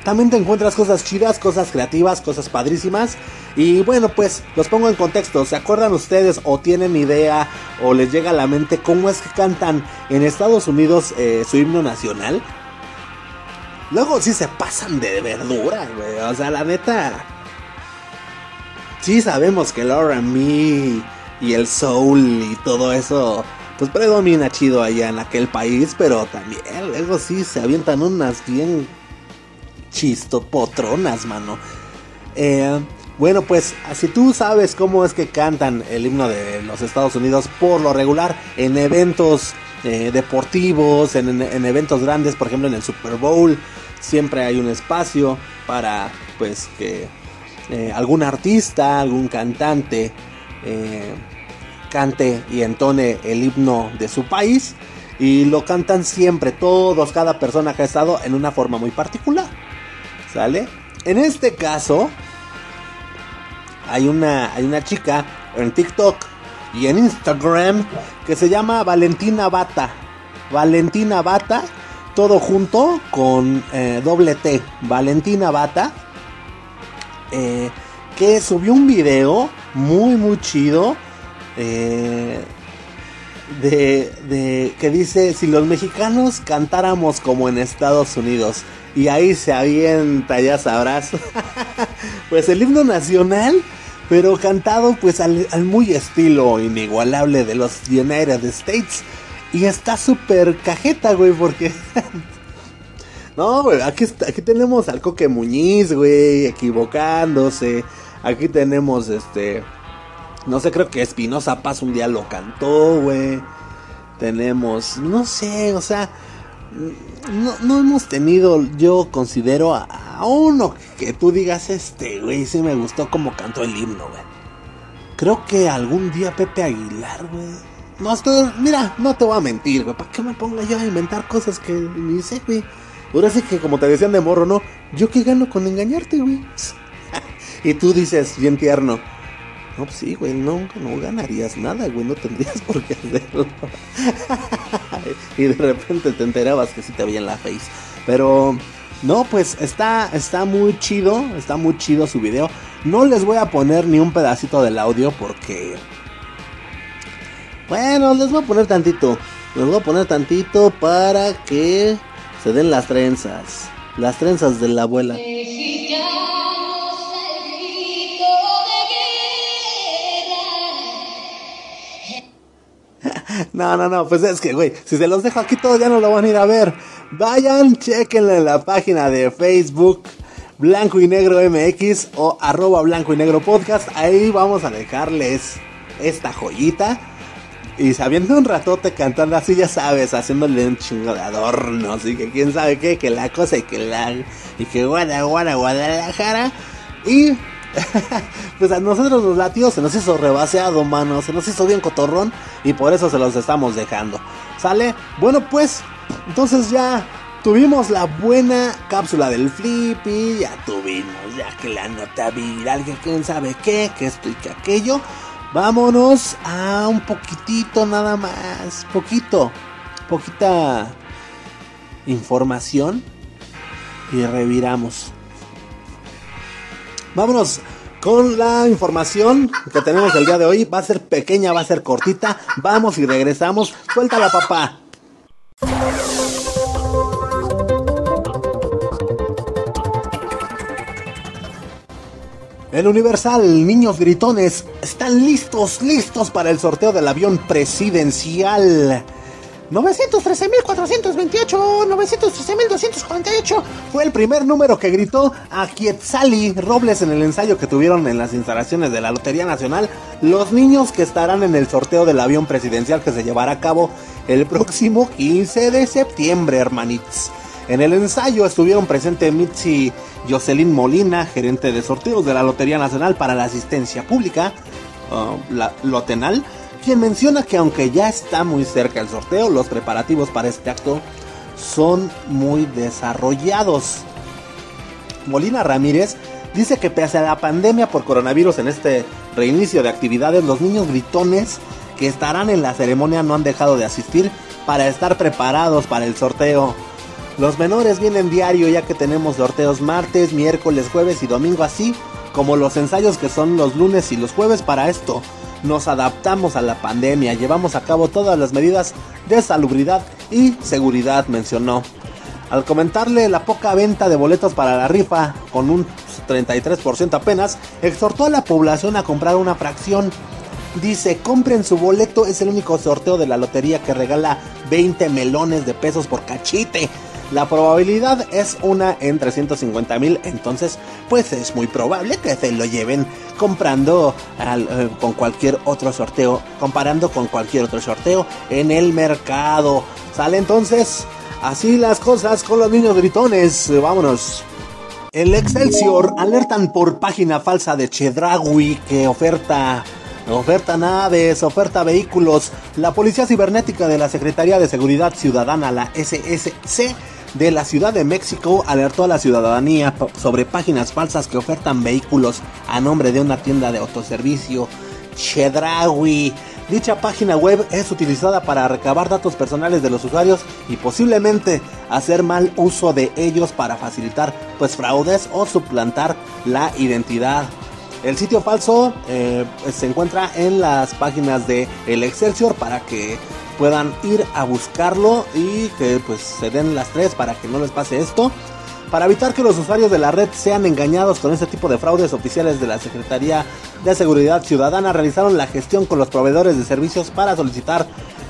También te encuentras cosas chidas, cosas creativas, cosas padrísimas. Y bueno, pues los pongo en contexto. ¿Se acuerdan ustedes o tienen idea o les llega a la mente cómo es que cantan en Estados Unidos eh, su himno nacional? Luego sí se pasan de verdura, güey. O sea, la neta. Sí sabemos que el R&B y el soul y todo eso pues predomina chido allá en aquel país, pero también luego sí se avientan unas bien chistopotronas, mano. Eh, bueno, pues si tú sabes cómo es que cantan el himno de los Estados Unidos por lo regular en eventos eh, deportivos, en, en, eventos grandes, por ejemplo en el Super Bowl, siempre hay un espacio para pues que eh, algún artista, algún cantante eh, cante y entone el himno de su país y lo cantan siempre, todos, cada persona que ha estado en una forma muy particular. ¿Sale? En este caso, hay una, hay una chica en TikTok y en Instagram que se llama Valentina Bata. Valentina Bata, todo junto con eh, doble T. Valentina Bata, eh, que subió un video muy, muy chido. Eh, de, de, que dice si los mexicanos cantáramos como en Estados Unidos y ahí se avienta ya sabrás pues el himno nacional pero cantado pues al, muy estilo inigualable de los United States. Y está súper cajeta, güey, porque... no, güey, aquí, aquí tenemos al Coque Muñiz, güey, equivocándose. Aquí tenemos, este... No sé, creo que Espinosa Paz un día lo cantó, güey. Tenemos, no sé, o sea, no, no hemos tenido, yo considero, a, uno que tú digas, este, güey, sí me gustó como cantó el himno, güey. Creo que algún día Pepe Aguilar, güey. No estoy, mira, no te voy a mentir, güey. ¿Para qué me ponga yo a inventar cosas que ni sé, güey? Ahora sí que como te decían de morro, ¿no? Yo qué gano con engañarte, güey. y tú dices, bien tierno. No, pues sí, güey, no, no ganarías nada, güey, no tendrías por qué hacerlo. y de repente te enterabas que sí te veía en la face. Pero no, pues está, está muy chido, está muy chido su video. No les voy a poner ni un pedacito del audio porque... Bueno, les voy a poner tantito. Les voy a poner tantito para que se den las trenzas. Las trenzas de la abuela. No, no, no, pues es que, güey, si se los dejo aquí todos ya no lo van a ir a ver. Vayan, chequenle en la página de Facebook Blanco y Negro MX o arroba Blanco y Negro Podcast. Ahí vamos a dejarles esta joyita. Y sabiendo un ratote cantando así, ya sabes, haciéndole un chingo de adornos. Y que quién sabe qué, que la cosa y que la. Y que guara, guara, Guadalajara. Y pues a nosotros los latidos se nos hizo rebaseado, mano. Se nos hizo bien cotorrón. Y por eso se los estamos dejando. ¿Sale? Bueno, pues. Entonces ya tuvimos la buena cápsula del Flippy. Ya tuvimos ya que la nota viral. Que quién sabe qué. Que que aquello. Vámonos a un poquitito nada más. Poquito. Poquita información. Y reviramos. Vámonos con la información que tenemos el día de hoy. Va a ser pequeña, va a ser cortita. Vamos y regresamos. Suéltala, papá. El Universal, niños gritones, están listos, listos para el sorteo del avión presidencial. 913.428, 913.248 fue el primer número que gritó a Quetzali Robles en el ensayo que tuvieron en las instalaciones de la Lotería Nacional los niños que estarán en el sorteo del avión presidencial que se llevará a cabo el próximo 15 de septiembre, hermanitos. En el ensayo estuvieron presentes Mitzi Jocelyn Molina, gerente de sorteos de la Lotería Nacional para la Asistencia Pública, uh, la Lotenal, quien menciona que aunque ya está muy cerca el sorteo, los preparativos para este acto son muy desarrollados. Molina Ramírez dice que pese a la pandemia por coronavirus en este reinicio de actividades, los niños gritones que estarán en la ceremonia no han dejado de asistir para estar preparados para el sorteo. Los menores vienen diario ya que tenemos sorteos martes, miércoles, jueves y domingo así como los ensayos que son los lunes y los jueves para esto nos adaptamos a la pandemia, llevamos a cabo todas las medidas de salubridad y seguridad, mencionó. Al comentarle la poca venta de boletos para la rifa, con un 33% apenas, exhortó a la población a comprar una fracción. Dice, compren su boleto, es el único sorteo de la lotería que regala 20 melones de pesos por cachite. La probabilidad es una en 350 mil, entonces pues es muy probable que se lo lleven comprando eh, con cualquier otro sorteo, comparando con cualquier otro sorteo en el mercado. Sale entonces así las cosas con los niños gritones. Vámonos. El Excelsior alertan por página falsa de Chedraui que oferta oferta naves, oferta vehículos. La Policía Cibernética de la Secretaría de Seguridad Ciudadana, la SSC, de la Ciudad de México alertó a la ciudadanía sobre páginas falsas que ofertan vehículos a nombre de una tienda de autoservicio Chedraui. Dicha página web es utilizada para recabar datos personales de los usuarios y posiblemente hacer mal uso de ellos para facilitar pues fraudes o suplantar la identidad. El sitio falso eh, se encuentra en las páginas de El Excelsior para que puedan ir a buscarlo y que pues se den las tres para que no les pase esto. Para evitar que los usuarios de la red sean engañados con este tipo de fraudes, oficiales de la Secretaría de Seguridad Ciudadana realizaron la gestión con los proveedores de servicios para solicitar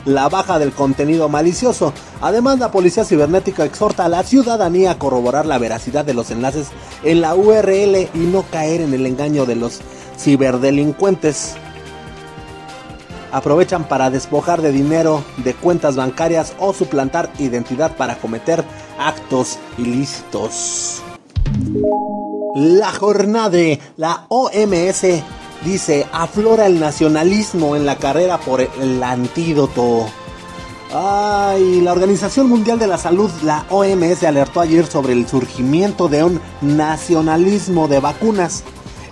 la baja del contenido malicioso. Además, la Policía Cibernética exhorta a la ciudadanía a corroborar la veracidad de los enlaces en la URL y no caer en el engaño de los ciberdelincuentes aprovechan para despojar de dinero de cuentas bancarias o suplantar identidad para cometer actos ilícitos. La jornada, la OMS dice, aflora el nacionalismo en la carrera por el antídoto. Ay, la Organización Mundial de la Salud, la OMS, alertó ayer sobre el surgimiento de un nacionalismo de vacunas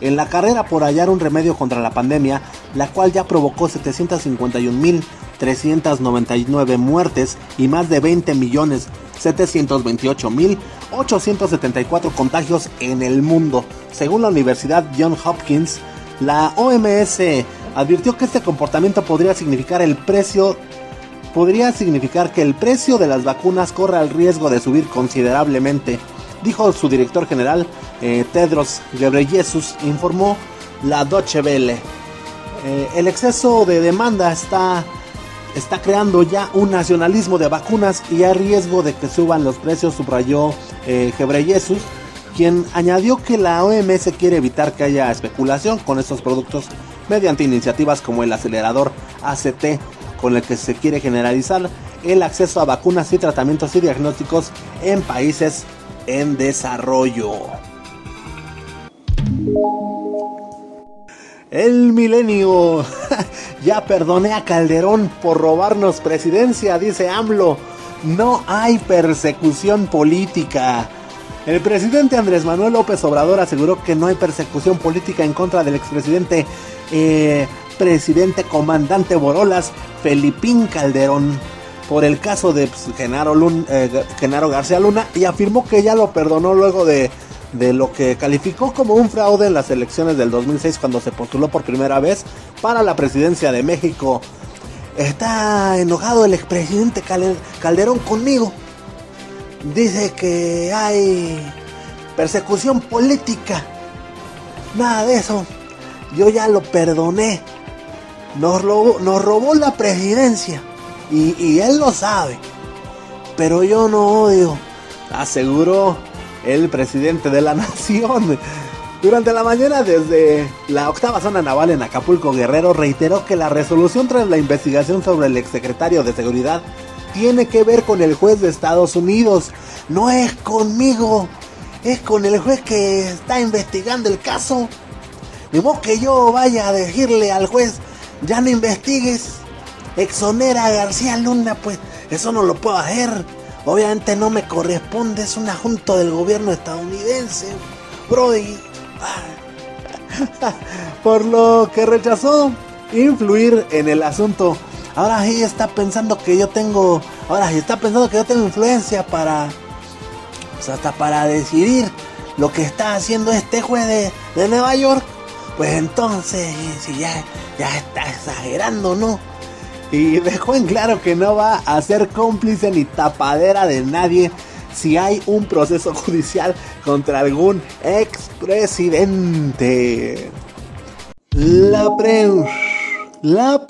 en la carrera por hallar un remedio contra la pandemia, la cual ya provocó 751.399 muertes y más de 20.728.874 contagios en el mundo. Según la Universidad John Hopkins, la OMS advirtió que este comportamiento podría significar el precio podría significar que el precio de las vacunas corre el riesgo de subir considerablemente dijo su director general eh, Tedros Ghebreyesus, informó la Deutsche Welle. Eh, el exceso de demanda está, está creando ya un nacionalismo de vacunas y hay riesgo de que suban los precios, subrayó eh, Ghebreyesus, quien añadió que la OMS quiere evitar que haya especulación con estos productos mediante iniciativas como el acelerador ACT, con el que se quiere generalizar el acceso a vacunas y tratamientos y diagnósticos en países en desarrollo. El milenio. ya perdoné a Calderón por robarnos presidencia, dice AMLO. No hay persecución política. El presidente Andrés Manuel López Obrador aseguró que no hay persecución política en contra del expresidente, eh, presidente comandante Borolas, Felipín Calderón por el caso de pues, Genaro, eh, Genaro García Luna y afirmó que ya lo perdonó luego de, lo que calificó como un fraude en las elecciones del 2006 cuando se postuló por primera vez para la presidencia de México. Está enojado el expresidente Calderón conmigo. Dice que hay persecución política. Nada de eso. Yo ya lo perdoné. Nos nos robó la presidencia. Y, él lo sabe. Pero yo no odio, aseguró el presidente de la nación. Durante la mañana desde la octava zona naval en Acapulco, Guerrero reiteró que la resolución tras la investigación sobre el exsecretario de Seguridad tiene que ver con el juez de Estados Unidos. No es conmigo, es con el juez que está investigando el caso. Ni modo que yo vaya a decirle al juez, ya no investigues exonera a García Luna, pues eso no lo puedo hacer. Obviamente no me corresponde, es un asunto del gobierno estadounidense, Brody. Por lo que rechazó influir en el asunto. Ahora sí está pensando que yo tengo, ahora sí está pensando que yo tengo influencia para, pues hasta para decidir lo que está haciendo este juez de, de Nueva York. Pues entonces, si ya, ya está exagerando, ¿no? Y dejó en claro que no va a ser cómplice ni tapadera de nadie si hay un proceso judicial contra algún expresidente. La prensa. La,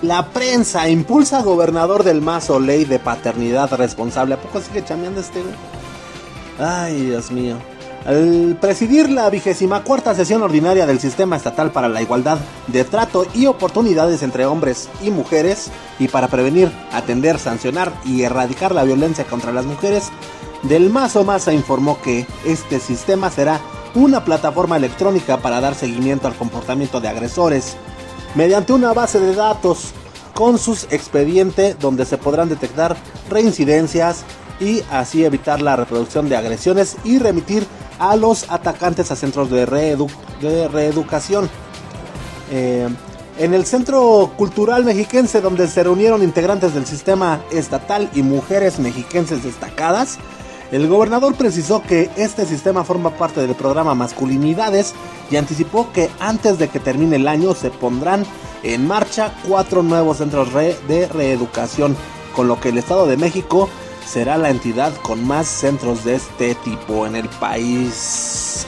la prensa impulsa gobernador del Mazo ley de paternidad responsable. ¿A poco sigue chameando este? Ay, Dios mío. Al presidir la vigésima cuarta sesión ordinaria del Sistema Estatal para la Igualdad de Trato y Oportunidades entre Hombres y Mujeres, y para prevenir, atender, sancionar y erradicar la violencia contra las mujeres, Del Mazo Maza informó que este sistema será una plataforma electrónica para dar seguimiento al comportamiento de agresores, mediante una base de datos con sus expedientes donde se podrán detectar reincidencias y así evitar la reproducción de agresiones y remitir a los atacantes a centros de, reedu de reeducación. Eh, en el Centro Cultural Mexiquense, donde se reunieron integrantes del sistema estatal y mujeres mexiquenses destacadas, el gobernador precisó que este sistema forma parte del programa Masculinidades y anticipó que antes de que termine el año se pondrán en marcha cuatro nuevos centros de reeducación, con lo que el Estado de México será la entidad con más centros de este tipo en el país.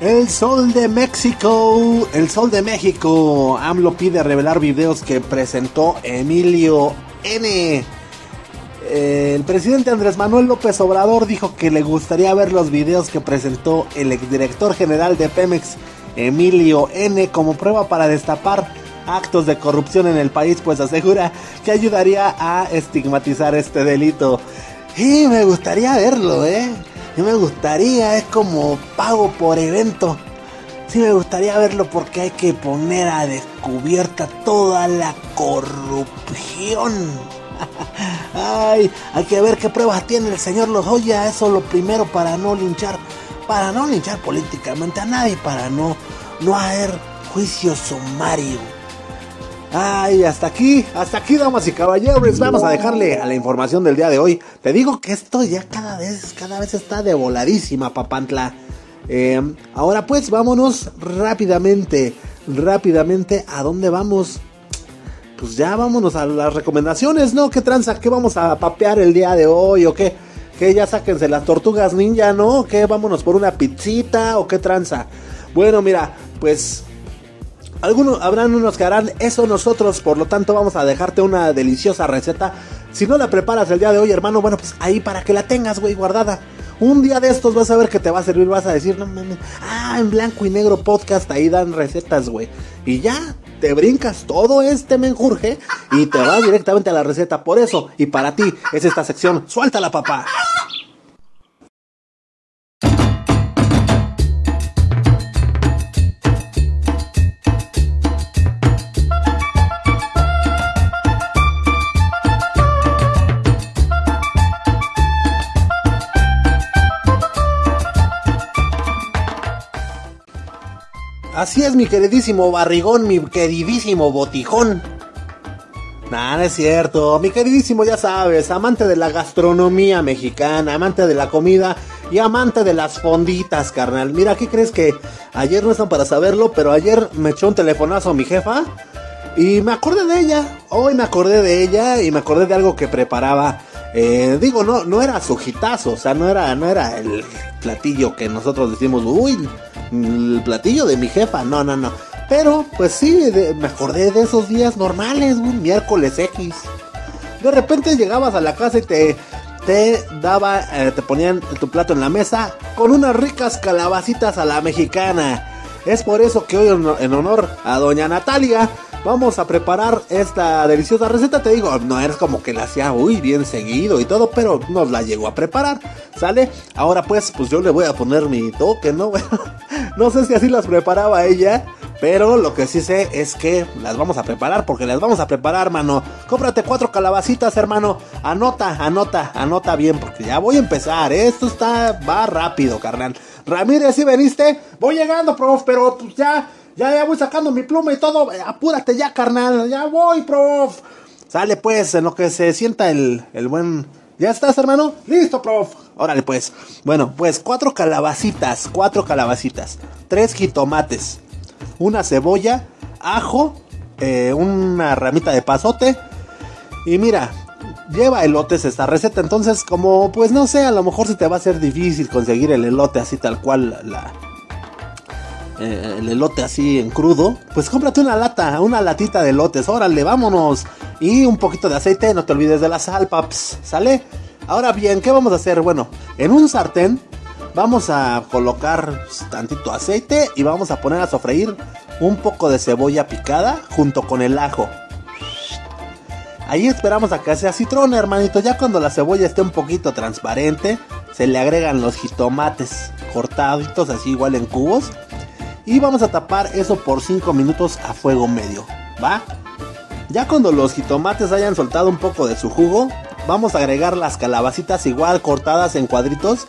El Sol de México, el Sol de México, AMLO pide revelar videos que presentó Emilio N. El presidente Andrés Manuel López Obrador dijo que le gustaría ver los videos que presentó el exdirector general de Pemex, Emilio N, como prueba para destapar actos de corrupción en el país, pues asegura que ayudaría a estigmatizar este delito. Y me gustaría verlo, ¿eh? Y me gustaría, es como pago por evento. Sí me gustaría verlo porque hay que poner a descubierta toda la corrupción. Ay, hay que ver qué pruebas tiene el señor Lozoya. Eso lo primero para no linchar, para no linchar políticamente a nadie, para no, no hacer juicio sumario. Ay, hasta aquí, hasta aquí, damas y caballeros. Vamos a dejarle a la información del día de hoy. Te digo que esto ya cada vez, cada vez está de voladísima, papantla. Eh, ahora pues, vámonos rápidamente, rápidamente. ¿A dónde vamos? Pues ya vámonos a las recomendaciones, ¿no? ¿Qué tranza? ¿Qué vamos a papear el día de hoy o qué? Que ya sáquense las tortugas ninja, ¿no? ¿Qué? ¿Vámonos por una pizzita o qué tranza? Bueno, mira, pues algunos habrán unos que harán eso nosotros, por lo tanto vamos a dejarte una deliciosa receta. Si no la preparas el día de hoy, hermano, bueno, pues ahí para que la tengas, güey, guardada. Un día de estos vas a ver que te va a servir, vas a decir, no mames, ah, en blanco y negro podcast, ahí dan recetas, güey. Y ya, te brincas todo este menjurje y te vas directamente a la receta. Por eso, y para ti, es esta sección, suéltala, papá. Así es, mi queridísimo barrigón, mi queridísimo botijón. Nada, es cierto. Mi queridísimo, ya sabes, amante de la gastronomía mexicana, amante de la comida y amante de las fonditas, carnal. Mira, ¿qué crees que ayer no están para saberlo? Pero ayer me echó un telefonazo a mi jefa y me acordé de ella. Hoy me acordé de ella y me acordé de algo que preparaba. Eh, digo, no, no era su o sea, no era, no era el platillo que nosotros decimos, uy, el platillo de mi jefa, no, no, no. Pero, pues sí, me acordé de esos días normales, un miércoles X. De repente llegabas a la casa y te, te daba, eh, te ponían tu plato en la mesa con unas ricas calabacitas a la mexicana. Es por eso que hoy en honor a doña Natalia vamos a preparar esta deliciosa receta. Te digo, no es como que la hacía muy bien seguido y todo, pero nos la llegó a preparar, ¿sale? Ahora pues, pues yo le voy a poner mi toque, ¿no? no sé si así las preparaba ella. Pero lo que sí sé es que las vamos a preparar porque las vamos a preparar, mano. Cómprate cuatro calabacitas, hermano. Anota, anota, anota bien porque ya voy a empezar. ¿eh? Esto está, va rápido, carnal. Ramírez, ¿sí veniste? Voy llegando, prof, pero pues ya ya, voy sacando mi pluma y todo. Apúrate ya, carnal. Ya voy, prof. Sale pues, en lo que se sienta el, el buen... ¿Ya estás, hermano? Listo, prof. Órale, pues. Bueno, pues cuatro calabacitas, cuatro calabacitas, tres jitomates, una cebolla, ajo, eh, una ramita de pasote. Y mira, lleva elotes esta receta. Entonces, como, pues no sé, a lo mejor se te va a ser difícil conseguir el elote así tal cual la, eh, el elote así en crudo, pues cómprate una lata, una latita de elotes, órale, vámonos. Y un poquito de aceite, no te olvides de la sal, paps, ¿sale? Ahora bien, ¿qué vamos a hacer? Bueno, en un sartén vamos a colocar tantito aceite y vamos a poner a sofreír un poco de cebolla picada junto con el ajo. Ahí esperamos a que sea citrón, hermanito. Ya cuando la cebolla esté un poquito transparente, se le agregan los jitomates cortaditos así igual en cubos. Y vamos a tapar eso por 5 minutos a fuego medio, ¿va? Ya cuando los jitomates hayan soltado un poco de su jugo, vamos a agregar las calabacitas igual cortadas en cuadritos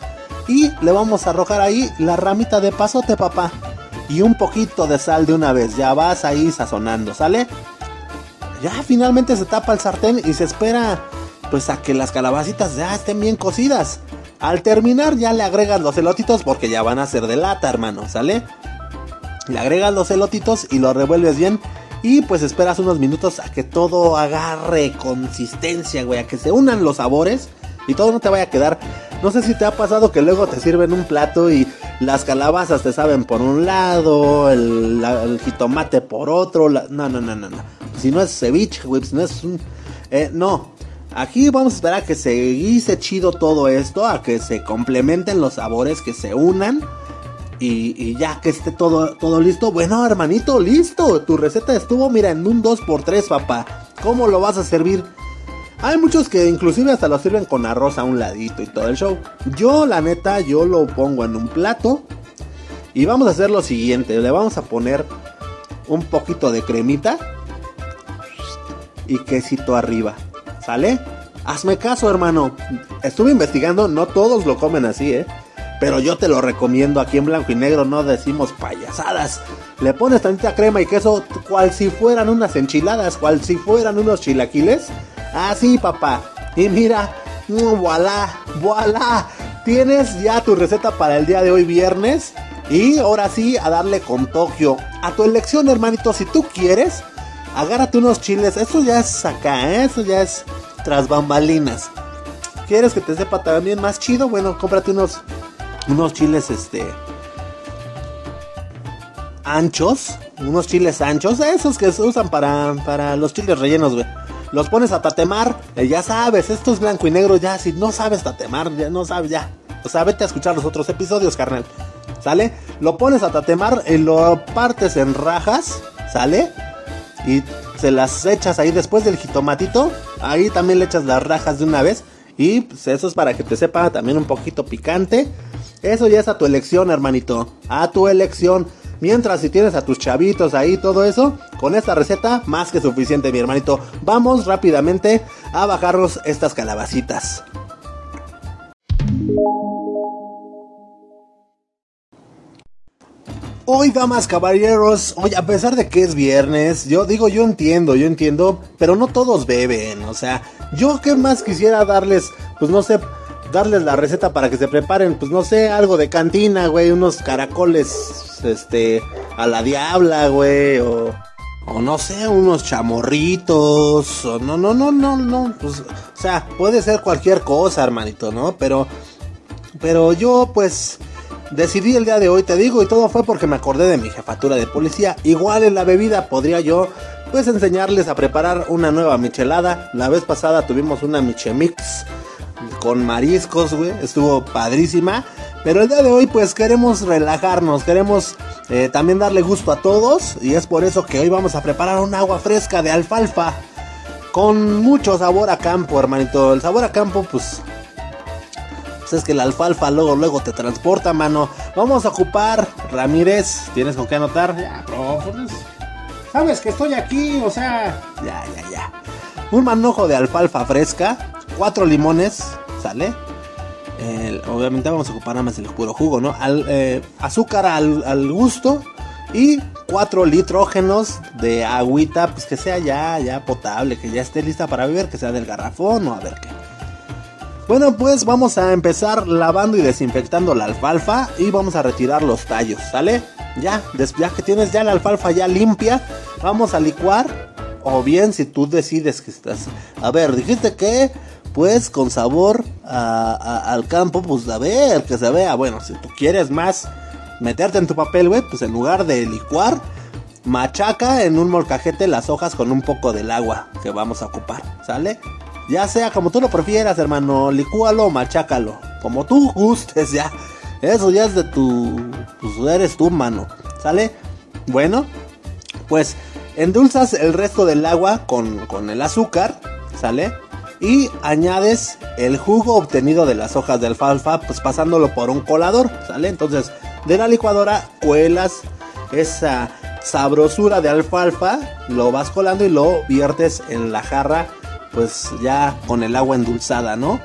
y le vamos a arrojar ahí la ramita de pasote, papá. Y un poquito de sal de una vez, ya vas ahí sazonando, ¿sale? Ya finalmente se tapa el sartén y se espera pues a que las calabacitas ya estén bien cocidas. Al terminar ya le agregas los elotitos porque ya van a ser de lata, hermano, ¿sale? Le agregas los elotitos y lo revuelves bien. Y pues esperas unos minutos a que todo agarre consistencia, güey. A que se unan los sabores. Y todo no te vaya a quedar. No sé si te ha pasado que luego te sirven un plato y las calabazas te saben por un lado, el, jitomate por otro. no, no, no, no, no. Si no es ceviche, güey, si no es un... Eh, no, aquí vamos a esperar a que se guise chido todo esto, a que se complementen los sabores, que se unan. Y, ya que esté todo, todo listo, bueno hermanito, listo. Tu receta estuvo, mira, en un 2x3, papá. ¿Cómo lo vas a servir? Hay muchos que inclusive hasta lo sirven con arroz a un ladito y todo el show. Yo, la neta, yo lo pongo en un plato. Y vamos a hacer lo siguiente. Le vamos a poner un poquito de cremita. Y quesito arriba. ¿Sale? Hazme caso, hermano. Estuve investigando, no todos lo comen así, ¿eh? Pero yo te lo recomiendo aquí en blanco y negro, no decimos payasadas. Le pones tantita crema y queso, cual si fueran unas enchiladas, cual si fueran unos chilaquiles. Así, papá. Y mira, voilà, voilà. Tienes ya tu receta para el día de hoy viernes. Y ahora sí, a darle con Tokio. A tu elección, hermanito, si tú quieres, agárrate unos chiles. Eso ya es acá, ¿eh? eso ya es tras bambalinas. ¿Quieres que te sepa también más chido? Bueno, cómprate unos unos chiles este anchos, unos chiles anchos, esos que se usan para, para los chiles rellenos, güey. Los pones a tatemar, eh, ya sabes, esto es blanco y negro, ya, si no sabes tatemar, ya no sabes, ya. O sea, vete a escuchar los otros episodios, carnal. ¿Sale? Lo pones a tatemar, y lo partes en rajas, ¿sale? Y se las echas ahí después del jitomatito. Ahí también le echas las rajas de una vez. Y pues, eso es para que te sepa también un poquito picante. Eso ya es a tu elección, hermanito. A tu elección. Mientras si tienes a tus chavitos ahí, todo eso, con esta receta más que suficiente, mi hermanito. Vamos rápidamente a bajarnos estas calabacitas. Hoy, damas, caballeros, hoy, a pesar de que es viernes, yo digo, yo entiendo, yo entiendo, pero no todos beben, o sea, yo qué más quisiera darles, pues no sé, darles la receta para que se preparen, pues no sé, algo de cantina, güey, unos caracoles, este, a la diabla, güey, o, o no sé, unos chamorritos, o no, no, no, no, no, pues, o sea, puede ser cualquier cosa, hermanito, ¿no? Pero, pero yo, pues, decidí el día de hoy, te digo, y todo fue porque me acordé de mi jefatura de policía. Igual en la bebida podría yo, pues, enseñarles a preparar una nueva michelada. La vez pasada tuvimos una michemix con mariscos, güey. Estuvo padrísima. Pero el día de hoy pues queremos relajarnos, queremos eh, también darle gusto a todos. Y es por eso que hoy vamos a preparar un agua fresca de alfalfa. Con mucho sabor a campo, hermanito. El sabor a campo pues... Pues es que la alfalfa luego, luego te transporta, mano. Vamos a ocupar, Ramírez. ¿Tienes con qué anotar? Ya, pues, Sabes que estoy aquí, o sea... Ya, ya, ya. Un manojo de alfalfa fresca cuatro limones, ¿sale? obviamente vamos a ocupar nada más el puro jugo, ¿no? Eh, azúcar al, gusto y cuatro litrógenos de agüita, pues que sea ya, ya potable, que ya esté lista para beber, que sea del garrafón o a ver qué. Bueno, pues vamos a empezar lavando y desinfectando la alfalfa y vamos a retirar los tallos, ¿sale? Ya, ya que tienes ya la alfalfa ya limpia, vamos a licuar. O bien, si tú decides que estás... A ver, dijiste que pues con sabor al campo, pues a ver, que se vea. Bueno, si tú quieres más, meterte en tu papel, güey, pues en lugar de licuar, machaca en un molcajete las hojas con un poco del agua que vamos a ocupar, ¿sale? Ya sea como tú lo prefieras, hermano, licúalo machácalo, como tú gustes, ya. Eso ya es de tu, pues eres tú, mano, ¿sale? Bueno, pues endulzas el resto del agua con, con el azúcar, ¿sale? Y añades el jugo obtenido de las hojas de alfalfa, pues pasándolo por un colador, ¿sale? Entonces, de la licuadora cuelas esa sabrosura de alfalfa, lo vas colando y lo viertes en la jarra, pues ya con el agua endulzada, ¿no?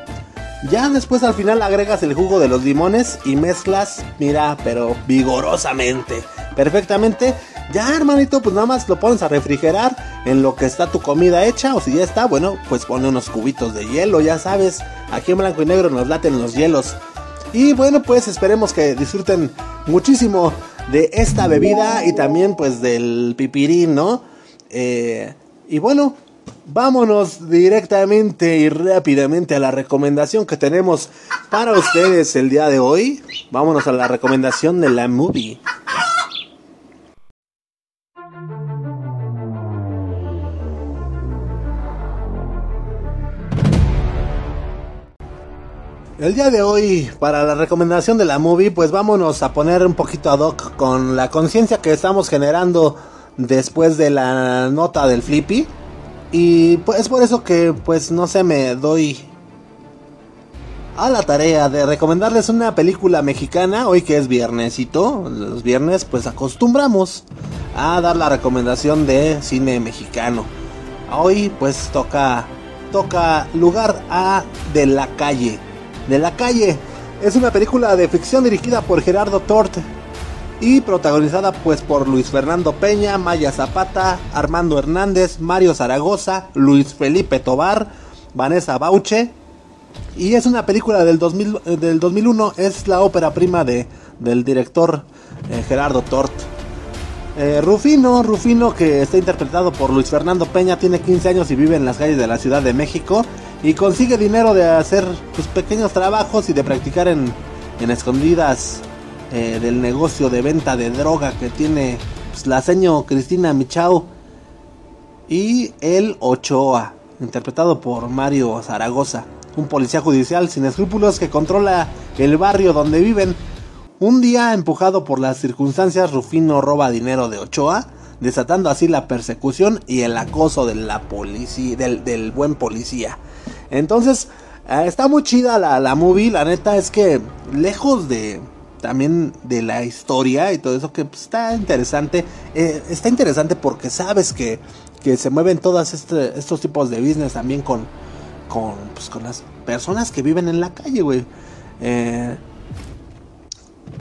Ya después al final agregas el jugo de los limones y mezclas, mira, pero vigorosamente, perfectamente. Ya, hermanito, pues nada más lo pones a refrigerar en lo que está tu comida hecha. O si ya está, bueno, pues pone unos cubitos de hielo, ya sabes. Aquí en blanco y negro nos laten los hielos. Y bueno, pues esperemos que disfruten muchísimo de esta bebida y también pues del pipirín, ¿no? Eh, y bueno, vámonos directamente y rápidamente a la recomendación que tenemos para ustedes el día de hoy. Vámonos a la recomendación de la movie. El día de hoy, para la recomendación de la movie, pues vámonos a poner un poquito ad hoc con la conciencia que estamos generando después de la nota del Flippy. Y pues es por eso que, pues no sé, me doy a la tarea de recomendarles una película mexicana, hoy que es viernesito, los viernes pues acostumbramos a dar la recomendación de cine mexicano. Hoy pues toca toca lugar a de la calle de la calle. Es una película de ficción dirigida por Gerardo Tort y protagonizada pues por Luis Fernando Peña, Maya Zapata, Armando Hernández, Mario Zaragoza, Luis Felipe Tobar, Vanessa Bauche. Y es una película del, 2000, eh, 2001, es la ópera prima de, del director eh, Gerardo Tort. Eh, Rufino, Rufino que está interpretado por Luis Fernando Peña, tiene 15 años y vive en las calles de la Ciudad de México y consigue dinero de hacer pues, pequeños trabajos y de practicar en, en escondidas eh, del negocio de venta de droga que tiene pues, la seño Cristina Michao y el Ochoa, interpretado por Mario Zaragoza, un policía judicial sin escrúpulos que controla el barrio donde viven. Un día, empujado por las circunstancias, Rufino roba dinero de Ochoa, desatando así la persecución y el acoso de la policía, del buen policía. Entonces, eh, está muy chida la, la movie. La neta es que, lejos de también de la historia y todo eso, que pues, está interesante. Eh, está interesante porque sabes que, que se mueven todos este, estos tipos de business también con, con, pues, con las personas que viven en la calle, güey. Eh,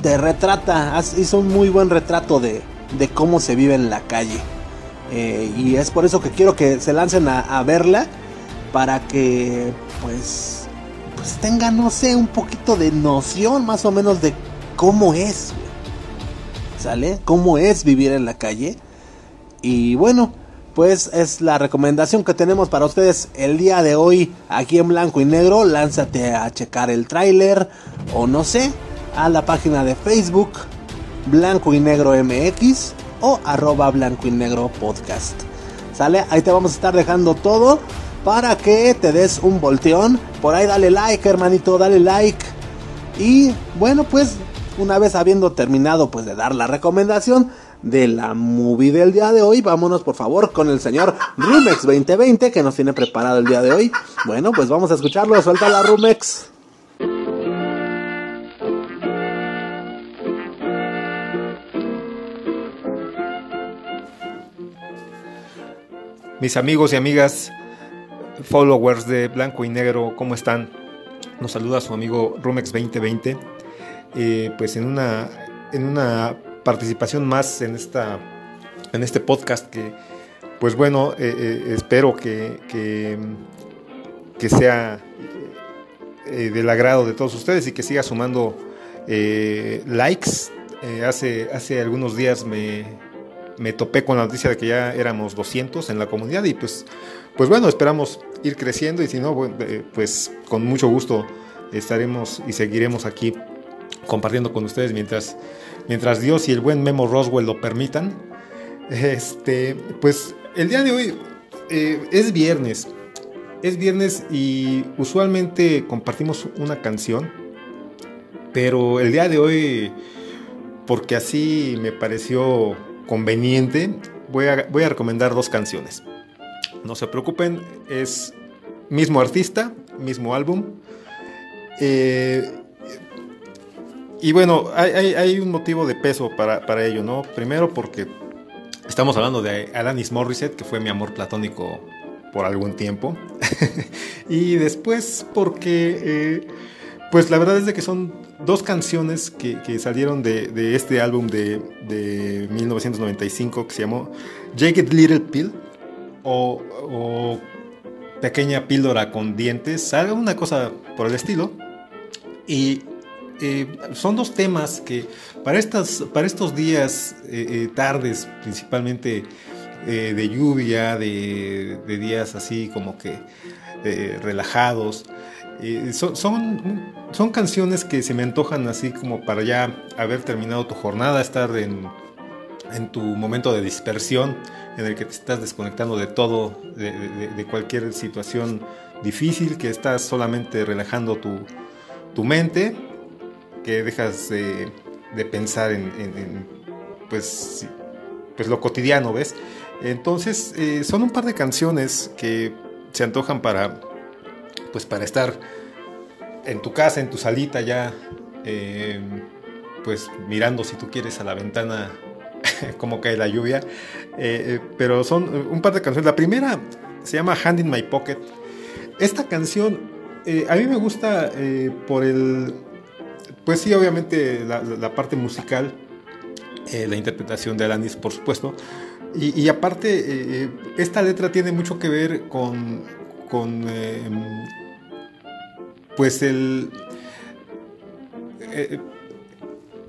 te retrata, hizo un muy buen retrato de, de cómo se vive en la calle. y es por eso que quiero que se lancen a, a verla para que pues pues tenga no sé un poquito de noción más o menos de cómo es sale cómo es vivir en la calle y bueno pues es la recomendación que tenemos para ustedes el día de hoy aquí en blanco y negro. Lánzate a checar el tráiler o no sé a la página de Facebook blanco y negro mx o arroba blanco y negro podcast. Sale ahí te vamos a estar dejando todo para que te des un volteón. Por ahí dale like, hermanito, dale like. Y bueno, pues una vez habiendo terminado pues de dar la recomendación de la movie del día de hoy, vámonos por favor con el señor Rumex 2020 que nos tiene preparado el día de hoy. Bueno, pues vamos a escucharlo, suelta la Rumex. Mis amigos y amigas, followers de Blanco y Negro, ¿cómo están? Nos saluda su amigo Rumex 2020. Eh, pues en una, en una participación más en, esta, en este podcast que, pues bueno, eh, eh, espero que, que, que sea del agrado de todos ustedes y que siga sumando likes. hace, hace algunos días me, me topé con la noticia de que ya éramos 200 en la comunidad y pues, pues bueno, esperamos ir creciendo y si no, pues con mucho gusto estaremos y seguiremos aquí compartiendo con ustedes mientras mientras Dios y el buen Memo Roswell lo permitan. Este, pues el día de hoy eh, es viernes. Es viernes y usualmente compartimos una canción, pero el día de hoy, porque así me pareció conveniente, voy a recomendar dos canciones. No se preocupen, es mismo artista, mismo álbum. Eh, y bueno, hay, un motivo de peso para, para, ello, ¿no? Primero porque estamos hablando de Alanis Morissette, que fue mi amor platónico por algún tiempo. y después porque, eh, pues la verdad es de que son dos canciones que, que salieron de, de, este álbum de, de, 1995 que se llamó Jagged Little Pill o, Pequeña Píldora con Dientes, alguna cosa por el estilo. Y eh, son dos temas que para, estas, para estos días, eh, eh, tardes principalmente de lluvia, de, de, días así como que relajados, son, son, son, canciones que se me antojan así como para ya haber terminado tu jornada, estar en, en tu momento de dispersión, en el que te estás desconectando de todo, de, cualquier situación difícil, que estás solamente relajando tu, tu mente que dejas de, de pensar en, en, en, pues, pues lo cotidiano, ¿ves? Entonces, eh, son un par de canciones que se antojan para, pues, para estar en tu casa, en tu salita ya, eh, pues mirando si tú quieres a la ventana cómo cae la lluvia. Eh, pero son un par de canciones. La primera se llama Hand in My Pocket. Esta canción eh, a mí me gusta eh, por el, pues sí, obviamente la, parte musical, la interpretación de Alanis, por supuesto. Y, y aparte, esta letra tiene mucho que ver con, con eh, pues el,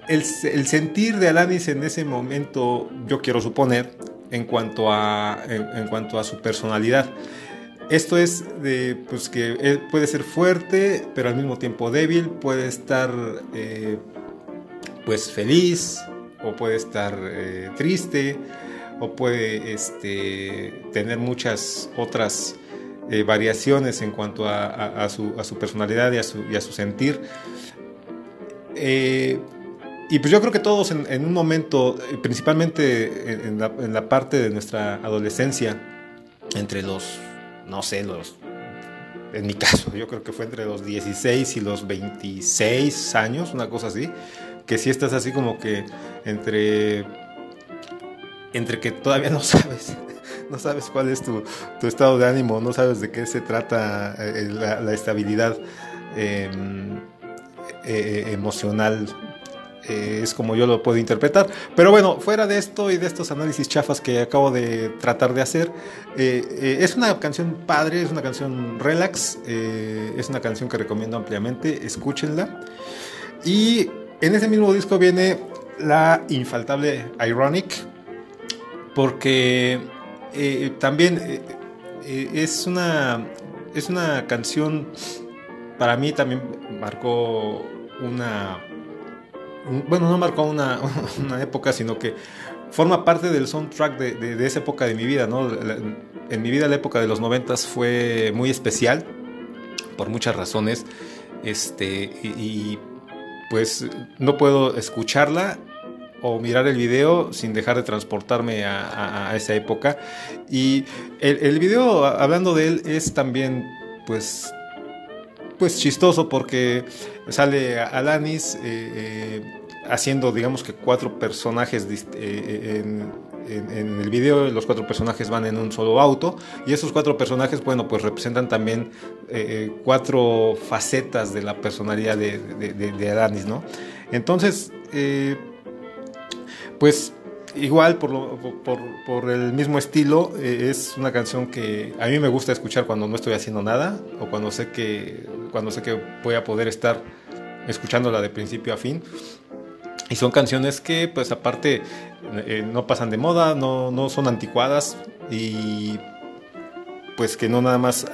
el, sentir de Alanis en ese momento, yo quiero suponer, en cuanto a, en, cuanto a su personalidad. Esto es de, pues que puede ser fuerte, pero al mismo tiempo débil, puede estar eh, pues feliz, o puede estar eh, triste, o puede este, tener muchas otras eh, variaciones en cuanto a, a, su, a, su, personalidad y a su, su sentir. Y pues yo creo que todos en, un momento, principalmente en, la, en la parte de nuestra adolescencia, entre los no sé, los en mi caso, yo creo que fue entre los 16 y los 26 años, una cosa así, que si estás así como que entre entre que todavía no sabes, no sabes cuál es tu, tu estado de ánimo, no sabes de qué se trata eh, la, la, estabilidad eh, eh, emocional eh, es como yo lo puedo interpretar. Pero bueno, fuera de esto y de estos análisis chafas que acabo de tratar de hacer, eh, eh, es una canción padre, es una canción relax, es una canción que recomiendo ampliamente, escúchenla. Y en ese mismo disco viene la infaltable Ironic, porque también es, una, es una canción, para mí también marcó una bueno, no marcó una, una, época, sino que forma parte del soundtrack de, de, esa época de mi vida, ¿no? En mi vida la época de los noventas fue muy especial, por muchas razones, este, y, y pues no puedo escucharla o mirar el video sin dejar de transportarme a, a, a esa época. Y el, el, video, hablando de él, es también, pues, pues chistoso porque sale Alanis eh, eh, haciendo, digamos que cuatro personajes eh, en, en, el video. Los cuatro personajes van en un solo auto y esos cuatro personajes, bueno, pues representan también eh, cuatro facetas de la personalidad de, de, de, Alanis, ¿no? Entonces, eh, pues igual por, lo, por, por, el mismo estilo eh, es una canción que a mí me gusta escuchar cuando no estoy haciendo nada o cuando sé que cuando sé que voy a poder estar escuchándola de principio a fin. Y son canciones que pues aparte eh, no pasan de moda no, no son anticuadas y pues que no nada más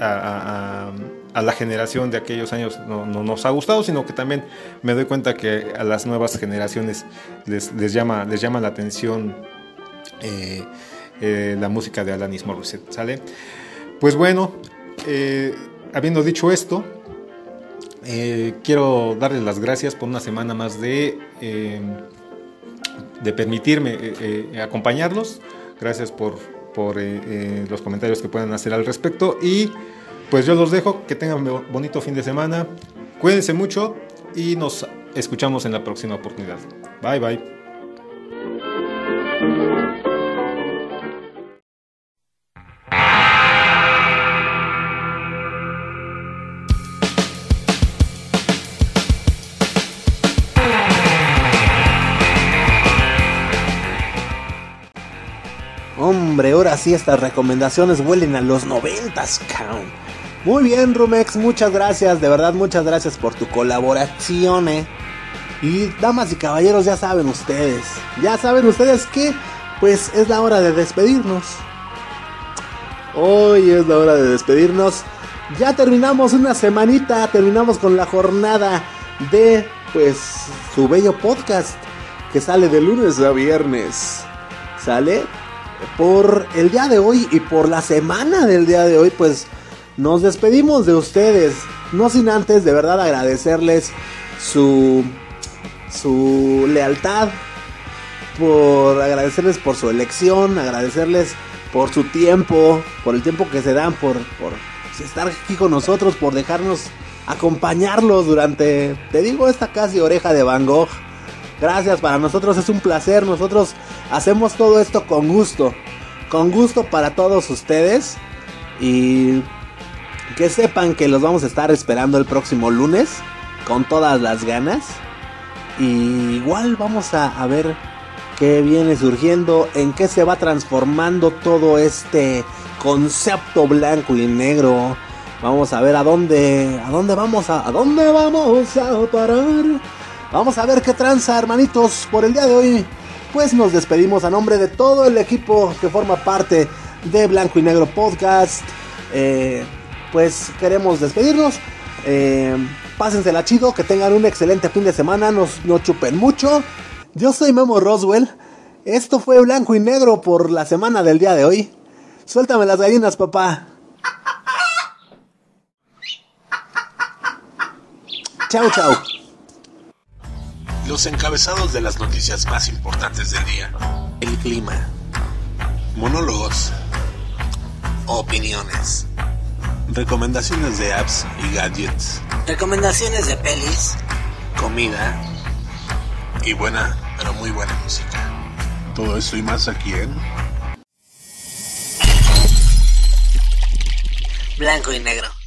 a la generación de aquellos años no, no nos ha gustado, sino que también me doy cuenta que a las nuevas generaciones les, llama, les llama la atención eh, eh, la música de Alanis Morissette, ¿sale? Pues bueno, eh, habiendo dicho esto, quiero darles las gracias por una semana más de, de permitirme acompañarlos. Gracias por, por los comentarios que puedan hacer al respecto. Y pues yo los dejo, que tengan un bonito fin de semana. Cuídense mucho y nos escuchamos en la próxima oportunidad. Bye bye. Hombre, ahora sí estas recomendaciones huelen a los noventas, cabrón. Muy bien, Rumex, muchas gracias, de verdad muchas gracias por tu colaboración, eh. Y damas y caballeros, ya saben ustedes, ya saben ustedes que, pues es la hora de despedirnos. Hoy es la hora de despedirnos. Ya terminamos una semanita, terminamos con la jornada de, pues, su bello podcast que sale de lunes a viernes. ¿Sale? por el día de hoy y por la semana del día de hoy, pues nos despedimos de ustedes. No sin antes de verdad agradecerles su, su lealtad, por agradecerles por su elección, agradecerles por su tiempo, por el tiempo que se dan, por, por estar aquí con nosotros, por dejarnos acompañarlos durante, te digo, esta casi oreja de Van Gogh. Gracias, para nosotros es un placer, nosotros hacemos todo esto con gusto, con gusto para todos ustedes y que sepan que los vamos a estar esperando el próximo lunes con todas las ganas y igual vamos a, ver qué viene surgiendo, en qué se va transformando todo este concepto blanco y negro. Vamos a ver a dónde, a dónde vamos a, a dónde vamos a parar. Vamos a ver qué tranza, hermanitos, por el día de hoy. Pues nos despedimos a nombre de todo el equipo que forma parte de Blanco y Negro Podcast. Eh, pues queremos despedirnos. Eh, pásensela chido, que tengan un excelente fin de semana, no chupen mucho. Yo soy Memo Roswell. Esto fue Blanco y Negro por la semana del día de hoy. Suéltame las gallinas, papá. Chau, chau. Los encabezados de las noticias más importantes del día. El clima. Monólogos. Opiniones. Recomendaciones de apps y gadgets. Recomendaciones de pelis. Comida. Y buena, pero muy buena música. Todo esto y más aquí en Blanco y negro.